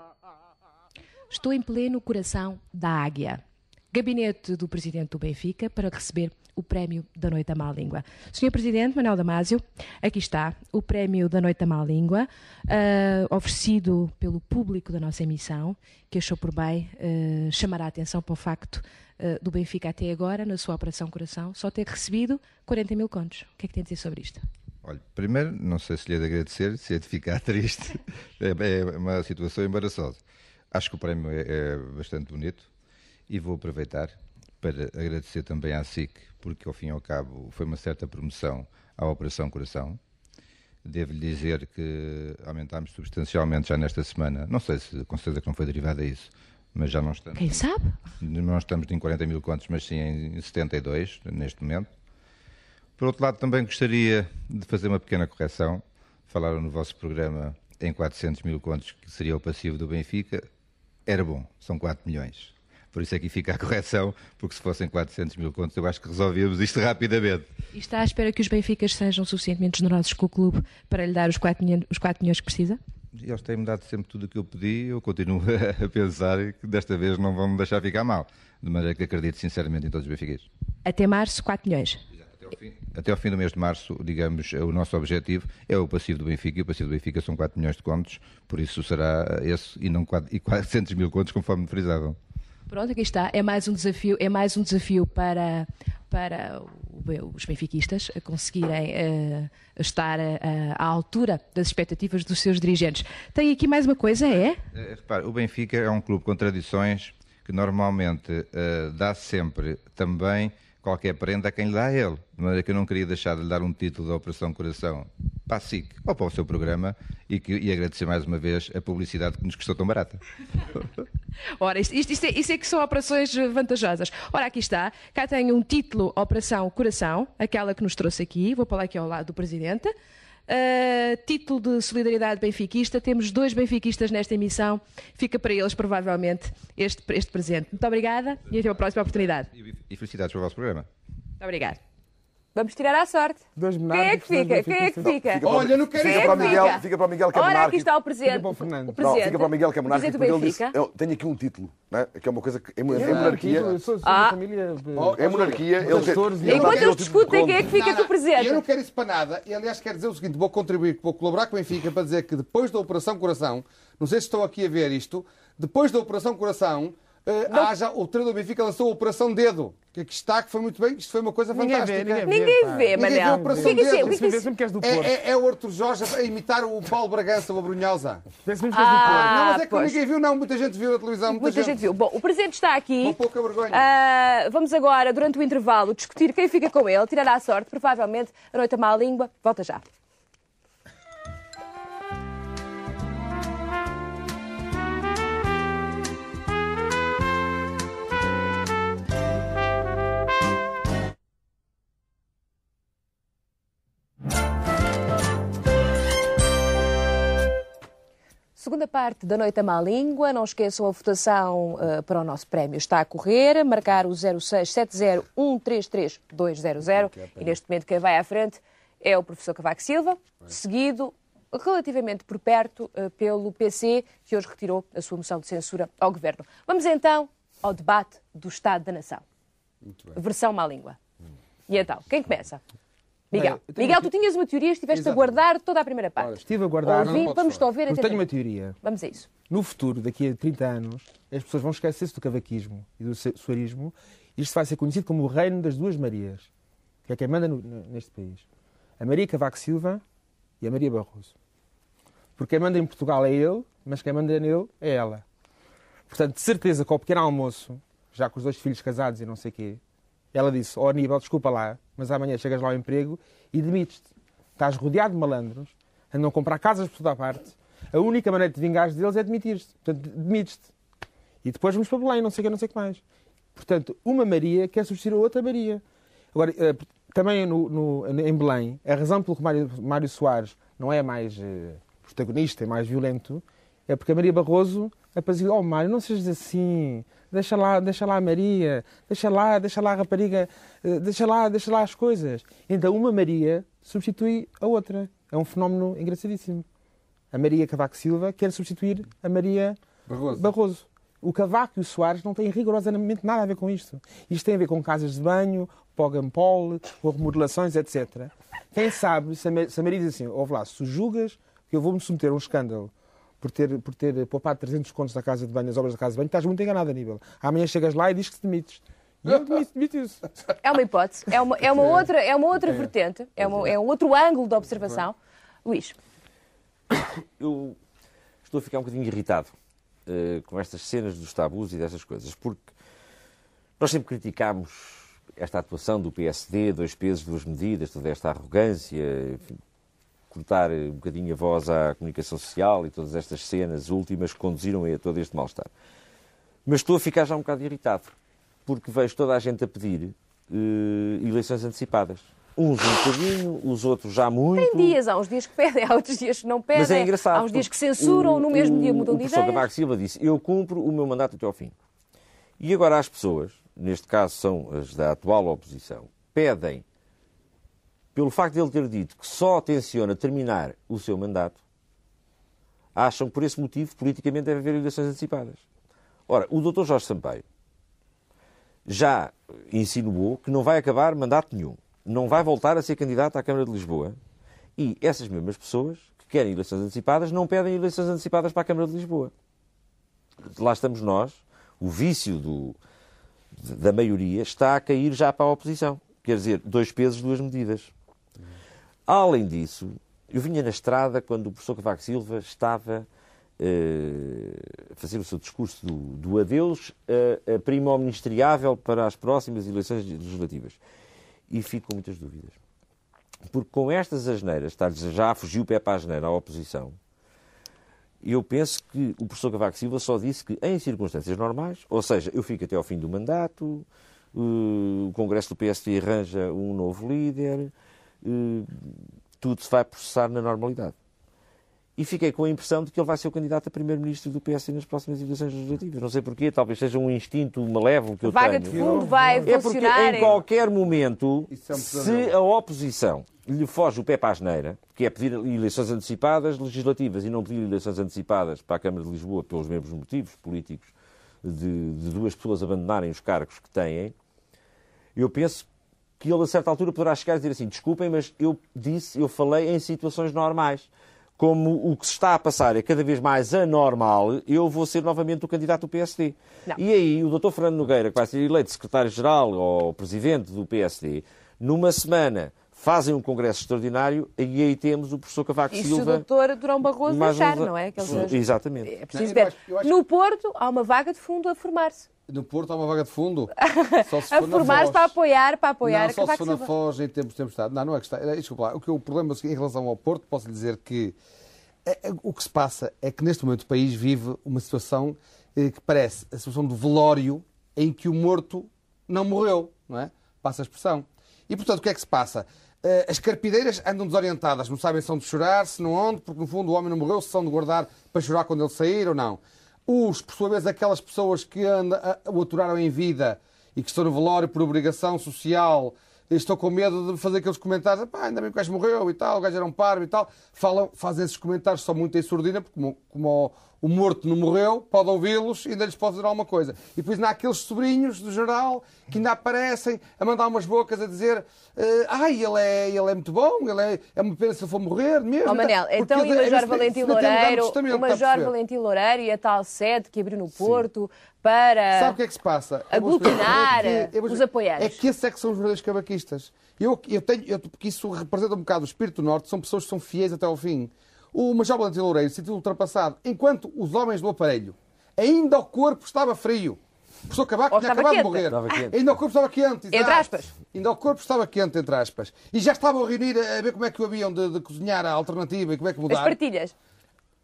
Estou em pleno coração da Águia. Gabinete do Presidente do Benfica para receber o prémio da Noite da Má Língua. Senhor Presidente Manuel Damásio, aqui está o prémio da Noite da Má Língua, ah, oferecido pelo público da nossa emissão, que achou por bem ah, chamar a atenção para o facto ah, do Benfica até agora, na sua Operação Coração, só ter recebido 40 mil contos. O que é que tem a dizer sobre isto? Olha, primeiro, não sei se lhe é de agradecer, se é de ficar triste. É, é uma situação embaraçosa. Acho que o prémio é, é bastante bonito e vou aproveitar para agradecer também à SIC, porque ao fim e ao cabo foi uma certa promoção à Operação Coração. Devo-lhe dizer que aumentámos substancialmente já nesta semana. Não sei se com certeza que não foi derivado a isso, mas já não estamos. Quem sabe? Não estamos em 40 mil contos, mas sim em 72 neste momento. Por outro lado, também gostaria de fazer uma pequena correção. Falaram no vosso programa em 400 mil contos, que seria o passivo do Benfica. Era bom, são 4 milhões. Por isso aqui fica a correção, porque se fossem 400 mil contos, eu acho que resolvíamos isto rapidamente. E está à espera que os Benficas sejam suficientemente generosos com o clube para lhe dar os 4 milhões, os 4 milhões que precisa? Eles têm-me dado sempre tudo o que eu pedi, eu continuo a pensar que desta vez não vão me deixar ficar mal. De maneira que acredito sinceramente em todos os benfiquistas. Até março, 4 milhões. Até ao fim do mês de março, digamos, o nosso objetivo é o passivo do Benfica, e o passivo do Benfica são 4 milhões de contos, por isso será esse e não 4, e 400 mil contos, conforme frisavam. Pronto, aqui está. É mais um desafio, é mais um desafio para, para os benfiquistas conseguirem eh, estar eh, à altura das expectativas dos seus dirigentes. Tem aqui mais uma coisa, é? Eh, Repare, o Benfica é um clube com tradições que normalmente eh, dá sempre também qualquer prenda a quem lhe dá a ele. De maneira que eu não queria deixar de lhe dar um título da Operação Coração para a SIC ou para o seu programa e, que, e agradecer mais uma vez a publicidade que nos custou tão barata. Ora, isto, isto- isto é, isso é que são operações vantajosas. Ora, aqui está. Cá tem um título Operação Coração, aquela que nos trouxe aqui. Vou falar aqui ao lado do Presidente. Uh, título de solidariedade benfiquista. Temos dois benfiquistas nesta emissão. Fica para eles, provavelmente, este, este presente. Muito obrigada e até a próxima oportunidade. E felicidades para o vosso programa. Muito obrigada. Vamos tirar à sorte. Dois Quem é que fica? Quem é que fica? Fica para o- Olha, não quero fica é para Miguel, fica? fica para o Miguel que é Ora, aqui está o Presidente. Fica para o Fernando. O Não, Presidente. fica para o Miguel que é O ele disse, Benfica. eu tenho aqui um título, né? que é uma coisa que em, em É monarquia, Eu sou, sou Ah. família. em monarquia, ele tem, ele Enquanto eles discutem, quem é que fica com o Presidente? Eu não quero isso para nada. E, aliás, quero dizer o seguinte: vou contribuir, vou colaborar com o Benfica para dizer que depois da Operação Coração, não sei se estão aqui a ver isto, depois da Operação Coração, eh, haja, o treinador do Benfica lançou a Operação Dedo. Que aqui está, que foi muito bem, isto foi uma coisa Ninguém vê, fantástica. ninguém Ninguém vê, Ninguém vê. Operação O que é que é? Que que vê que É, é, é o Arthur Jorge a imitar o Paulo Bragança, o Abrunhosa. Vê sempre que és do Porto. Ah, não, mas é que pois. ninguém viu, não. Muita gente viu na televisão. Muita, Muita gente viu. Bom, o Presidente está aqui. Com pouca vergonha. Ah, vamos agora, durante o intervalo, discutir quem fica com ele, tirará a sorte, provavelmente a noite a má língua. Volta já. Segunda parte da Noite à Má Língua. Não esqueçam a votação eh, para o nosso prémio. Está a correr. Marcar o 0670133200. E neste momento quem vai à frente é o professor Cavaco Silva, seguido relativamente por perto eh, pelo PC, que hoje retirou a sua moção de censura ao Governo. Vamos então ao debate do Estado da Nação. Versão má língua. E então, quem começa? Miguel. Bem, eu Miguel, tu tinhas uma teoria e estiveste a Exatamente. guardar toda a primeira parte. Estive a guardar. Ouvi- vamos te ouvir Porque tenho uma teoria. Vamos a isso. No futuro, daqui a 30 anos, as pessoas vão esquecer-se do cavaquismo e do suarismo. Isto vai ser conhecido como o reino das duas Marias, que é quem manda no- neste país. A Maria Cavaco Silva e a Maria Barroso. Porque quem manda em Portugal é ele, mas quem manda nele é ela. Portanto, de certeza que ao pequeno almoço, já com os dois filhos casados e não sei quê, ela disse, ó Aníbal, desculpa lá, mas amanhã chegas lá ao emprego e demites-te. Estás rodeado de malandros, andam a comprar casas por toda a parte. A única maneira de vingares deles é demitir-te. Portanto, demites-te. E depois vamos para Belém, não sei o que, não sei o que mais. Portanto, uma Maria quer substituir a outra Maria. Agora, eh, também no- no- em Belém, a razão pelo que Mário, Mário Soares não é mais eh, protagonista, é mais violento, é porque a Maria Barroso apazigua, oh Mário, não sejas assim, deixa lá, deixa lá a Maria, deixa lá, deixa lá a rapariga, eh, deixa lá, deixa lá as coisas. Então uma Maria substitui a outra. É um fenómeno engraçadíssimo. A Maria Cavaco Silva quer substituir a Maria Barroso. Barroso. O Cavaco e o Soares não têm rigorosamente nada a ver com isto. Isto tem a ver com casas de banho, Pogampol, com remodelações, etc. Quem sabe, se a Maria diz assim, ouve lá, se julgas que eu vou-me submeter a um escândalo por ter, por ter poupado 300 contos da casa de banho, as obras da casa de banho, estás muito enganado, Aníbal. Amanhã chegas lá e dizes que te demites. E eu demito- demito-se. É uma hipótese, é uma, é uma outra, é uma outra vertente, é, uma- é um outro ângulo de observação. Luís, eu estou a ficar um bocadinho irritado eh, com estas cenas dos tabus e dessas coisas, porque nós sempre criticámos esta atuação do PSD, dois pesos, duas medidas, toda esta arrogância, enfim, cortar um bocadinho a voz à comunicação social e todas estas cenas últimas que conduziram a todo este mal-estar. Mas estou a ficar já um bocado irritado, porque vejo toda a gente a pedir eh, eleições antecipadas. Uns um bocadinho, os outros já muito. tem dias, há uns dias que pedem, há outros dias que não pedem, Mas é engraçado. há uns dias que censuram, o- no mesmo o- dia mudam o de professor ideia. Cavaco Silva disse: Eu cumpro o meu mandato até ao fim. E agora as pessoas, neste caso são as da atual oposição, pedem, pelo facto de ele ter dito que só tenciona terminar o seu mandato, acham que por esse motivo, politicamente, deve haver eleições antecipadas. Ora, o Dr. Jorge Sampaio já insinuou que não vai acabar mandato nenhum. Não vai voltar a ser candidato à Câmara de Lisboa. E essas mesmas pessoas que querem eleições antecipadas não pedem eleições antecipadas para a Câmara de Lisboa. Lá estamos nós. O vício do- da maioria está a cair já para a oposição. Quer dizer, dois pesos, duas medidas. Além disso, eu vinha na estrada quando o professor Cavaco Silva estava eh, a fazer o seu discurso do, do adeus a, a primo ministeriável para as próximas eleições legislativas. E fico com muitas dúvidas. Porque com estas asneiras, já fugiu o pé para a asneira à oposição, eu penso que o professor Cavaco Silva só disse que em circunstâncias normais, ou seja, eu fico até ao fim do mandato, eh, o Congresso do PSD arranja um novo líder, eh, tudo se vai processar na normalidade. E fiquei com a impressão de que ele vai ser o candidato a primeiro-ministro do PSD nas próximas eleições legislativas. Não sei porquê, talvez seja um instinto malévolo que eu Vaga tenho. de fundo vai É porque funcionar. em qualquer momento, se a oposição lhe foge o pé para a asneira, que é pedir eleições antecipadas legislativas e não pedir eleições antecipadas para a Câmara de Lisboa pelos mesmos motivos políticos de, de duas pessoas abandonarem os cargos que têm, eu penso que ele a certa altura poderá chegar e dizer assim, desculpem, mas eu disse, eu falei em situações normais. Como o que se está a passar é cada vez mais anormal, eu vou ser novamente o candidato do PSD. Não. E aí o Dr. Fernando Nogueira, que vai ser eleito secretário-geral ou presidente do PSD, numa semana fazem um congresso extraordinário e aí temos o professor Cavaco E se o Silva. doutor Durão Barroso deixar, uns- não é? Exatamente. É preciso ver. acho- eu acho- No Porto, há uma vaga de fundo a formar-se. No Porto há uma vaga de fundo. Só se A for Foz. para apoiar, para apoiar não, só se for na. Foz em tempos de tempestade. Não, não é que está. eh, Desculpa lá. O, que, o problema em relação ao Porto, posso lhe dizer que eh, eh, o que se passa é que neste momento o país vive uma situação que parece a situação do velório em que o morto não morreu, não é? Passa a expressão. E portanto, o que é que se passa? As carpideiras andam desorientadas, não sabem se são de chorar, se não onde, porque no fundo o homem não morreu, se são de guardar para chorar quando ele sair ou não. Os, por sua vez, aquelas pessoas que anda, o aturaram em vida e que estão no velório por obrigação social, estão com medo de fazer aqueles comentários, pá, ainda bem que o gajo morreu e tal, o gajo era um parvo e tal, falam, fazem esses comentários só muito em surdina, porque como, como o, o morto não morreu, pode ouvi-los e ainda lhes pode dizer alguma coisa. E depois ainda há aqueles sobrinhos do geral que ainda aparecem a mandar umas bocas a dizer eh, ai, ele é, ele é muito bom, ele é, é uma pena se ele for morrer mesmo. Ó Manel, Porque então e o Major Valentim Loureiro, o Major? Valentim Loureiro e a tal sede que abriu no Porto para Sabe o que é que se passa? Aglutinar É que- os apoiantes. É que esses é que são os verdadeiros cavaquistas. Eu, eu tenho, eu- porque isso representa um bocado o espírito do Norte, são pessoas que são fiéis até ao fim. O Major Valentim Loureiro se sentiu ultrapassado, enquanto os homens do aparelho, ainda o corpo estava frio. O professor Cavaco Ou tinha acabado de quente. morrer. Estava quente. Ainda o corpo estava quente. Entre exato. aspas. Ainda o corpo estava quente, entre aspas. E já estavam a reunir a ver como é que o haviam de, de cozinhar a alternativa e como é que As mudar. partilhas.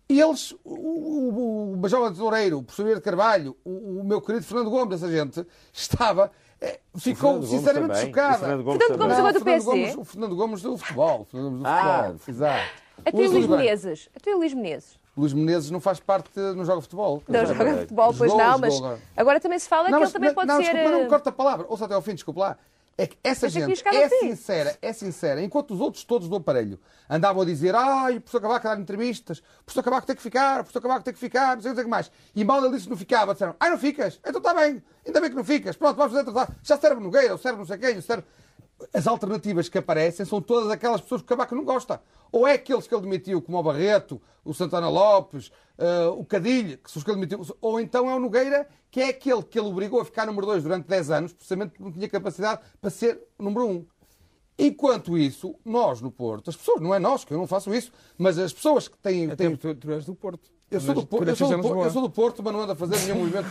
E eles, o, o, o Major Valente Loureiro, o professor de Carvalho, o, o meu querido Fernando Gomes, essa gente, estava, eh, ficou sinceramente também. chocada. O Fernando Gomes Fernando Gomes agora do PSD? Gomes, o Fernando Gomes do futebol. o Fernando Gomes do Ah, futebol. Exato. Até o Luís. Menezes. Até o Luís Menezes. Luís Menezes não faz parte, não joga futebol. Não é joga futebol, pois Jogou, não, mas agora. agora também se fala que ele mas- também pode não, ser. desculpa, não eh, corta a palavra. Ouça até ao fim, desculpa lá. É que essa Deixa que gente ao é sincera, é sincera. Enquanto os outros todos do aparelho andavam a dizer ai, o professor Cavaco a dar entrevistas, o professor Cavaco tem que ficar, o professor Cavaco tem que ficar, não sei o que mais. E mal ele disse que não ficava, disseram, ai, não ficas? Então está bem, ainda bem que não ficas. Pronto, vamos fazer tratar. Já serve Nogueira, ou serve não sei quem, ou serve... As alternativas que aparecem são todas aquelas pessoas que o Cavaco não gosta. Ou é aqueles que ele demitiu, como o Barreto, o Santana Lopes, eh, o Cadilho, que são os que ele demitiu. Ou então é o Nogueira, que é aquele que ele obrigou a ficar número 2 durante 10 anos, precisamente porque não tinha capacidade para ser número 1. Um. Enquanto isso, nós no Porto, as pessoas, não é nós, que eu não faço isso, mas as pessoas que têm. Até têm tu, tu és do Porto. Eu sou, do, Por- tu eu, sou do, nasceste em Por- Lisboa. eu sou do Porto, mas não ando a fazer nenhum movimento,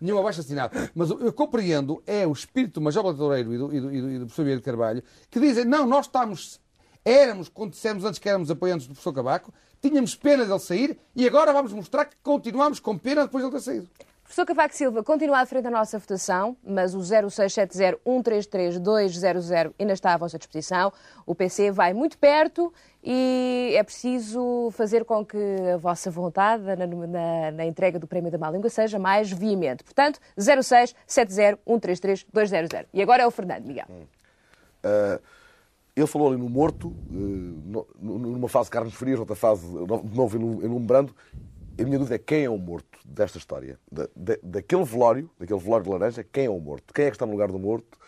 nenhum abaixo assinado. Mas eu compreendo, é o espírito do Major Loureiro e do, e do, e do, e do professor Vieira de Carvalho, que dizem, não, nós estamos, éramos, quando dissemos antes que éramos apoiantes do professor Cabaco, tínhamos pena dele sair e agora vamos mostrar que continuamos com pena depois de ele ter saído. Professor Cavaco Silva, continua à frente da nossa votação, mas o 0670-133-200 ainda está à vossa disposição. O PC vai muito perto e é preciso fazer com que a vossa vontade na, na- na entrega do Prémio da Má Língua seja mais veemente. Portanto, 0670-133-200. E agora é o Fernando, Miguel. Ah, ele falou ali no morto, eh, no- numa fase de carnes frias, outra fase de novo enu- enumerando. A minha dúvida é quem é o morto desta história. Da, da- daquele velório, daquele velório de laranja, quem é o morto? Quem é que está no lugar do morto?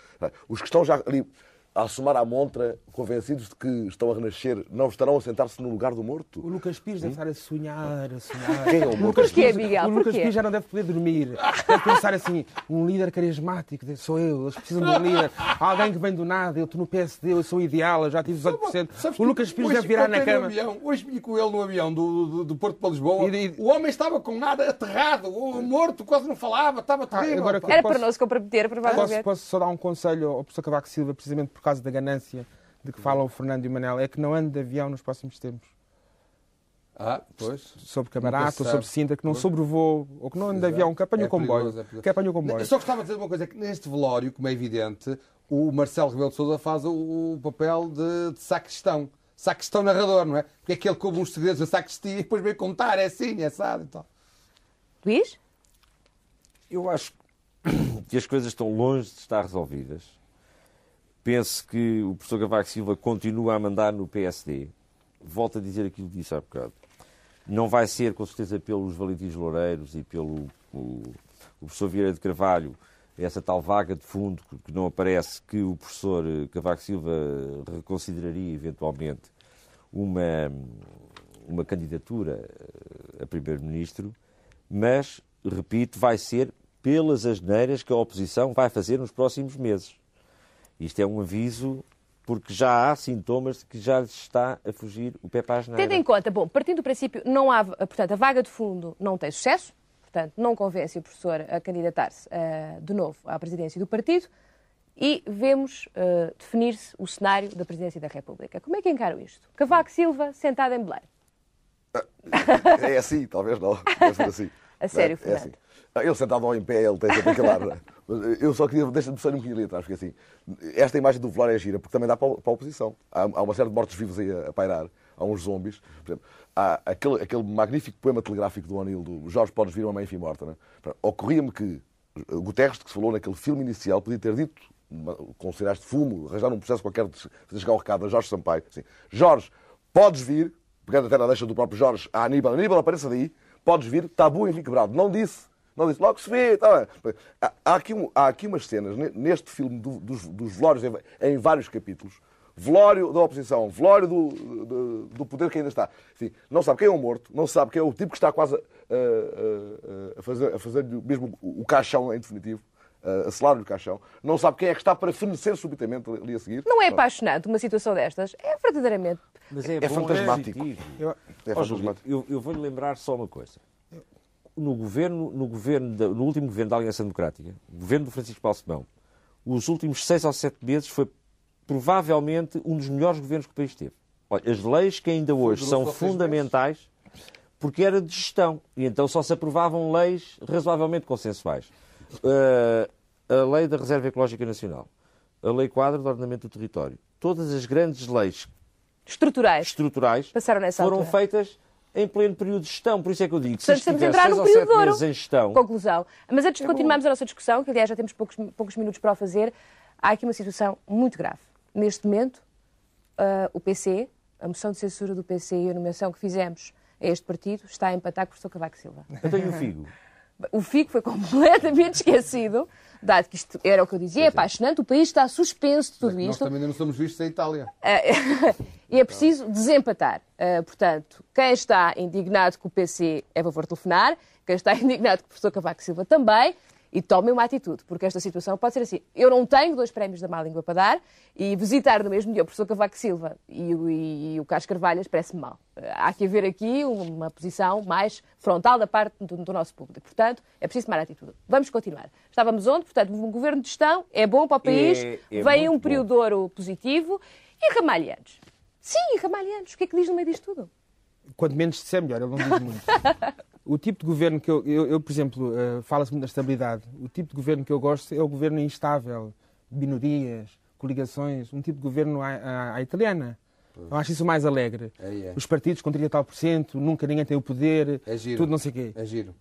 Os que estão já ali a assomar à montra, convencidos de que estão a renascer, não estarão a sentar-se no lugar do morto? O Lucas Pires deve estar a sonhar, a sonhar. Quem é o morto? Lucas Porquê, Pires- Miguel? O Lucas Porquê? Pires já não deve poder dormir. Deve pensar assim, um líder carismático, sou eu, eles precisam de um líder. Alguém que vem do nada, eu estou no PSD, eu sou ideal, eu já tive 18%. Sabes O Lucas Pires hoje deve virar na cama. Avião, hoje vim com ele no avião do, do, do Porto para Lisboa. O homem estava com nada aterrado, o morto, quase não falava, estava terrível. agora pá. que- Era posso- para não se comprometer, para Posso, posso só dar um conselho ao professor Cavaco Silva, precisamente por causa da ganância de que falam o Fernando e o Manel, é que não ande de avião nos próximos tempos. Ah, pois. Sobre se ou sobre. Sinta, que não Pois. sobrevoo, ou que não ande de avião, que apanhe É o comboio. perigoso, é perigoso. Que apanhe o comboio. Eu só gostava de dizer uma coisa, é que neste velório, como é evidente, o Marcelo Rebelo de Sousa faz o, papel de, de sacristão. Sacristão narrador, não é? Porque é aquele que ouve uns segredos da sacristia e depois vem contar, é assim, é assado e tal. Luís? Eu acho que as coisas estão longe de estar resolvidas. Penso que o professor Cavaco Silva continua a mandar no PSD. Volto a dizer aquilo que disse há bocado. Não vai ser, com certeza, pelos Valentins Loureiros e pelo o, o professor Vieira de Carvalho, essa tal vaga de fundo que- não aparece, que o professor eh, Cavaco Silva reconsideraria eventualmente uma, uma candidatura eh, a primeiro-ministro, mas, repito, vai ser pelas asneiras que a oposição vai fazer nos próximos meses. Isto é um aviso porque já há sintomas de que já está a fugir o pé para a asneira. Tendo em conta, bom, partindo do princípio, não há, portanto, a vaga de fundo não tem sucesso, portanto, não convence o professor a candidatar-se eh, de novo à presidência do partido e vemos eh, definir-se o cenário da presidência da República. Como é que encaram isto? Cavaco Silva sentado em Belém. É assim, talvez não. Deve ser assim. A sério, Não é? É Fernando? assim. Ah, Ele sentado ao em pé, ele tem sempre aquele ar. é? Mas eu só queria, deixa-me só um bocadinho ali atrás, porque assim, esta imagem do velório é gira, porque também dá para a oposição. Há, uma série de mortos-vivos aí a, pairar, há uns zombies. Por exemplo, há aquele, aquele magnífico poema telegráfico do O'Neill, do Jorge Podes Vir uma Mãe Enfim Morta. É? Ocorria-me que Guterres, de que se falou naquele filme inicial, podia ter dito, com sinais de fumo, arranjar um processo qualquer de fazer chegar um recado a Jorge Sampaio. Assim, Jorge, podes vir, pegando até na deixa do próprio Jorge a Aníbal, Aníbal apareça daí, podes vir, tabu Henrique Brado. Não disse. Não disse, logo se vê. Tá bem. há, aqui há aqui umas cenas ne- neste filme do- dos, dos velórios em, vários capítulos. Velório da oposição, velório do, do, do poder que ainda está. Enfim, não sabe quem é o morto, não sabe quem é o tipo que está quase a, a- a- a fazer, a fazer mesmo o, o caixão em definitivo, a, a selar-lhe o caixão. Não sabe quem é que está para fenecer subitamente ali a seguir. Não é apaixonante uma situação destas? É verdadeiramente. Mas é, É bom, fantasmático. É Júlio, fantasmático. eu, eu vou-lhe lembrar só uma coisa. No, governo, no, governo da- no último governo da Aliança Democrática, o governo do Francisco Balsemão, os últimos seis ou sete meses foi provavelmente um dos melhores governos que o país teve. Olha, as leis que ainda hoje são fundamentais porque era de gestão e então só se aprovavam leis razoavelmente consensuais. Uh, a lei da Reserva Ecológica Nacional, a lei quadro do ordenamento do território, todas as grandes leis Estruturais. estruturais Passaram nessa foram altura. feitas em pleno período de gestão. Por isso é que eu digo que se estamos a entrar no período de ouro. em gestão, Conclusão. Mas antes de É continuarmos a nossa discussão, que aliás já temos poucos, poucos minutos para o fazer, há aqui uma situação muito grave. Neste momento, ah, o PC, a moção de censura do PC e a nomeação que fizemos a este partido está a empatar com o Sr. Cavaco Silva. Eu tenho o Figo. O FIC foi completamente esquecido, dado que isto era o que eu dizia, é apaixonante, o país está suspenso de tudo Nós isto. também ainda não somos vistos em Itália. Ah, e é preciso desempatar. Ah, portanto, quem está indignado com o PC é a favor de telefonar, quem está indignado com o professor Cavaco Silva também, e tomem uma atitude, porque esta situação pode ser assim. Eu não tenho dois prémios da má língua para dar, e visitar no mesmo dia o professor Cavaco Silva e, o- e- e o Carlos Carvalhas parece-me mal. Ah, Há que haver aqui uma posição mais frontal da parte do, do nosso público. Portanto, é preciso tomar atitude. Vamos continuar. Estávamos onde? Portanto, um governo de gestão é bom para o país, É- é vem um período de ouro positivo e ramalhantes. Sim, ramalhantes. O que é que diz no meio disto tudo? Quanto menos disser, melhor. Ele não diz muito. o tipo de governo que eu, eu, eu, por exemplo, eh, fala-se muito da estabilidade. O tipo de governo que eu gosto é o governo instável, minorias, coligações, um tipo de governo à, à- à italiana. Eu acho isso mais alegre. É, é. Os partidos com 30 e tal por cento, nunca ninguém tem o poder, É giro. tudo não sei o quê. É giro.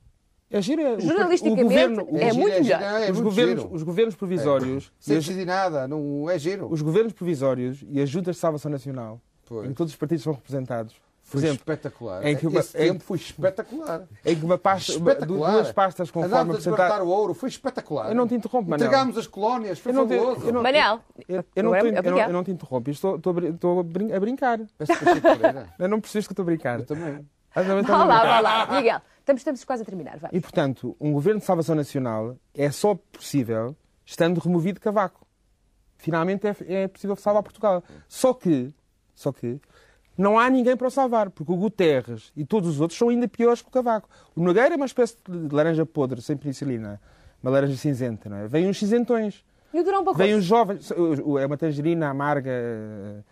É giro. é- o- Jornalisticamente, o governo, é muito é melhor. giro, é os, muito governos, giro. os governos provisórios Sem decidir nada, não é giro. os governos provisórios e as juntas de salvação nacional, Pois. em que todos os partidos são representados, por Foi exemplo, espetacular. em que uma- Esse em- tempo foi espetacular. em que uma pasta, Espetacular. duas pastas conforme Andámos a despertar apresentar... o ouro, foi espetacular. Eu não te interrompo, Manel. Entregámos as colónias, foi Eu não te- fabuloso. eu não- Manel, Eu, eu não, tô- é eu não- eu não te interrompo, eu estou, estou a estou a brin- a brincar. Eu não percebes que eu estou a brincar. Eu também. Ah, também Vá a lá, brincar. vá lá. Miguel, estamos, estamos quase a terminar. Vai. E, portanto, um governo de salvação nacional é só possível estando removido Cavaco. Finalmente é, é possível salvar Portugal. Só que, só que, não há ninguém para o salvar, porque o Guterres e todos os outros são ainda piores que o Cavaco. O Nogueira é uma espécie de laranja podre, sem penicilina. Uma laranja cinzenta, não é? Vêm uns cinzentões. E o Durão Barroso? Vêm os jovens. É uma tangerina amarga,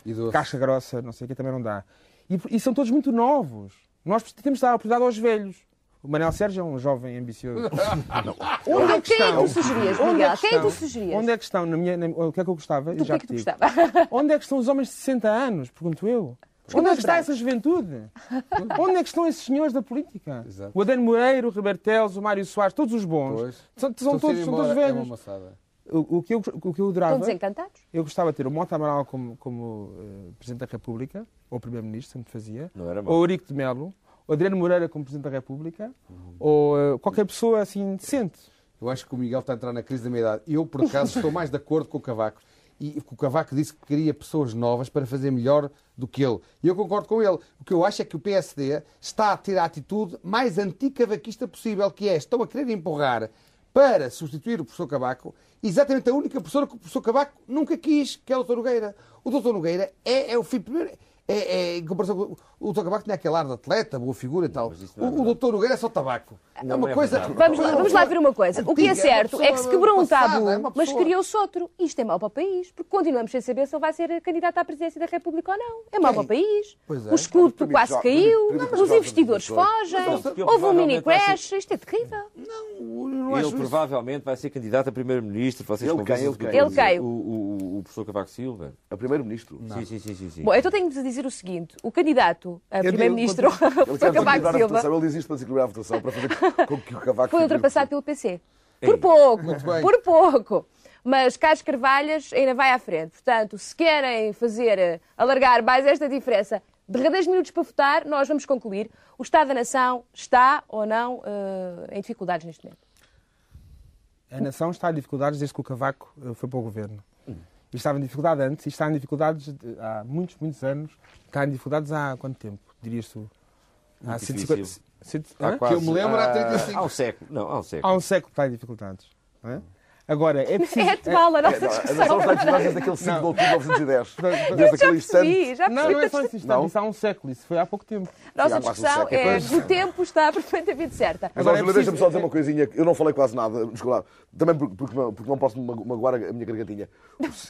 E casca grossa, não sei o que, também não dá. E, e são todos muito novos. Nós temos de dar a oportunidade aos velhos. O Manel Sérgio é um jovem ambicioso. Onde é que Quem é que tu sugerias, Onde Miguel? é que Quem é que tu sugerias? Onde é que estão? Na minha, na- o que é que eu gostava? Do Já que é que tu digo. gostava? Onde é que estão os homens de 60 anos? Pergunto eu. Onde é que está essa juventude? Onde é que estão esses senhores da política? Exato. O Adano Moreira, o Roberto Teles, o Mário Soares, todos os bons. Pois. São, são todos, são todos É uma velhos. maçada. O, o que eu, o que eu adorava... Estão desencantados? Eu gostava de ter o Mota Amaral como, como eh, Presidente da República, ou Primeiro-Ministro, sempre fazia, Não era mau. ou Eurico de Melo, ou Adriano Moreira como Presidente da República, ou eh, qualquer pessoa assim decente. Eu acho que o Miguel está a entrar na crise da meia-idade. Eu, por acaso, estou mais de acordo com o Cavaco. E o Cavaco disse que queria pessoas novas para fazer melhor do que ele. E eu concordo com ele. O que eu acho é que o PSD está a ter a atitude mais anticavaquista possível, que é, estão a querer empurrar para substituir o professor Cavaco exatamente a única pessoa que o professor Cavaco nunca quis, que é o Dr. Nogueira. O Dr. Nogueira é, é o filho primeiro. É, é, em comparação com o Dr. Cavaco tinha aquele ar de atleta, boa figura e tal. não é O, o Dr. Nogueira é só tabaco. é Não uma é coisa. verdade. Vamos, lá- vamos lá ver uma coisa. O que é é uma certo é que se quebrou um tabu, é uma mas criou-se outro. Isto é mau para o país, porque continuamos sem saber se ele vai ser candidato à presidência da República ou não. É mau para o país. Pois é. O escudo quase caiu, os investidores fogem, houve um mini crash. Isto é terrível. Não acho Ele isso. provavelmente vai ser candidato a primeiro-ministro. Ele do Ele caiu. O, o, o professor Cavaco Silva. A primeiro-ministro. Sim, sim, sim, sim, sim. Bom, então tenho de dizer o seguinte: o candidato a primeiro-ministro, o professor Cavaco Silva, votação. Ele diz isto para desequilibrar a votação, para fazer com que o Cavaco foi ultrapassado pelo PC. Por Ei. pouco, Muito bem. por pouco. Mas Carlos Carvalhas ainda vai à frente. Portanto, se querem fazer, eh, alargar mais esta diferença, derradeiros minutos para votar, nós vamos concluir. O Estado da Nação está ou não eh, em dificuldades neste momento? A nação está em dificuldades desde que o Cavaco eh, foi para o governo. E estava em dificuldade antes e está em dificuldades de- há muitos, muitos anos. Está em dificuldades há quanto tempo? Dirias tu? Há Muito 150 difícil. cento- Há hã? quase- eu me lembro, há 35. Há um século. Não, há um século. Há um século que está em dificuldades. não é? Agora, é preciso. É atual a nossa A nação discussão. está a dificuldades desde aquele 5 de outubro de 1910. Desde Já aquele percebi, instante. já Não, não é percebi. só esse instante, Não? isso há um século, isso foi há pouco tempo. Nossa um discussão é do tempo está perfeitamente certa. Mas, é deixa-me preciso- só dizer uma coisinha. Eu não falei quase nada, desculpa. Também porque, porque não- porque não posso mago- magoar a minha gargantinha.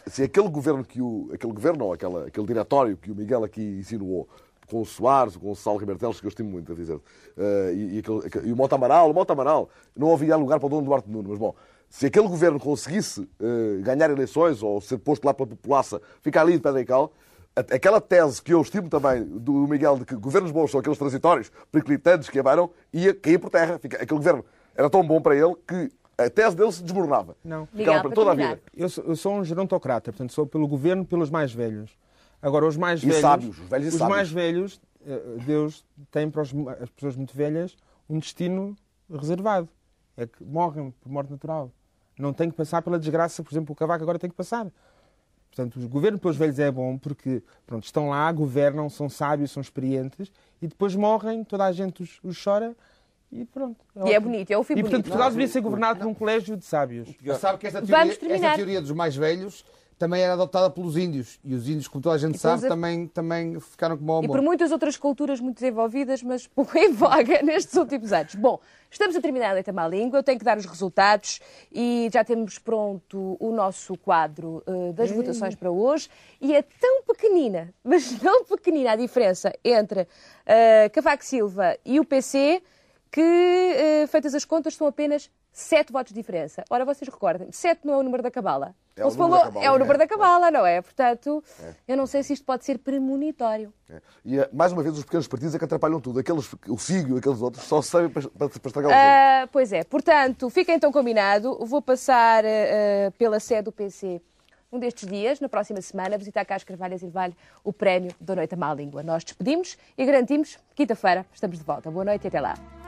Se, aquele governo que o. Aquele governo, ou aquela, aquele diretório que o Miguel aqui insinuou, com o Soares, com o Gonçalo Ribertelos, que eu estimo muito a dizer, eh, e, e aquele- aquele- e o Mota Amaral, o Mota Amaral, não havia lugar para o Dom Duarte Nuno, mas bom. Se aquele governo conseguisse eh, ganhar eleições ou ser posto lá pela população, ficar ali de pedra e cal, aquela tese que eu estimo também do Miguel de que governos bons são aqueles transitórios, periclitantes que abaram, ia cair por terra. Fica- Aquele governo era tão bom para ele que a tese dele se desmoronava. Não. Ficava para toda a vida. Eu sou, eu sou um gerontocrata, portanto sou pelo governo, pelos mais velhos. Agora, os mais E velhos. sábios, os velhos e os sábios. mais velhos, eh, Deus tem para os- as pessoas muito velhas um destino reservado. É que morrem por morte natural. Não tem que passar pela desgraça, por exemplo, o Cavaco agora tem que passar. Portanto, o governo pelos velhos é bom porque pronto, estão lá, governam, são sábios, são experientes e depois morrem, toda a gente os, os chora e pronto. E é bonito, é o fim E portanto. Portugal deveria ser governado por um colégio de sábios. Sabe que esta Vamos teoria, terminar. esta teoria dos mais velhos também era adotada pelos índios. E os índios, como toda a gente E sabe, pelos- também, também ficaram como o E amor. por muitas outras culturas muito desenvolvidas, mas pouco em voga nestes últimos anos. Bom, estamos a terminar a Leita Má Língua, eu tenho que dar os resultados e já temos pronto o nosso quadro eh, das votações para hoje. E é tão pequenina, mas tão pequenina a diferença entre eh, Cavaco Silva e o PC que, eh, feitas as contas, são apenas sete votos de diferença. Ora, vocês recordem, sete não é o número da cabala. É o número da falou- cabala, é o é. número da cabala, não é? Portanto, eu não sei se isto pode ser premonitório. É. E, eh, mais uma vez, os pequenos partidos é que atrapalham tudo. Aqueles, o Figo e aqueles outros só servem para, para, para estragar os outros. Ah, pois é, portanto, fica então combinado. Vou passar ah, pela sede do PC um destes dias, na próxima semana, visitar cá as Carvalhas e levar-lhe o prémio da Noite à Má Língua. Nós despedimos e garantimos, quinta-feira, estamos de volta. Boa noite e até lá.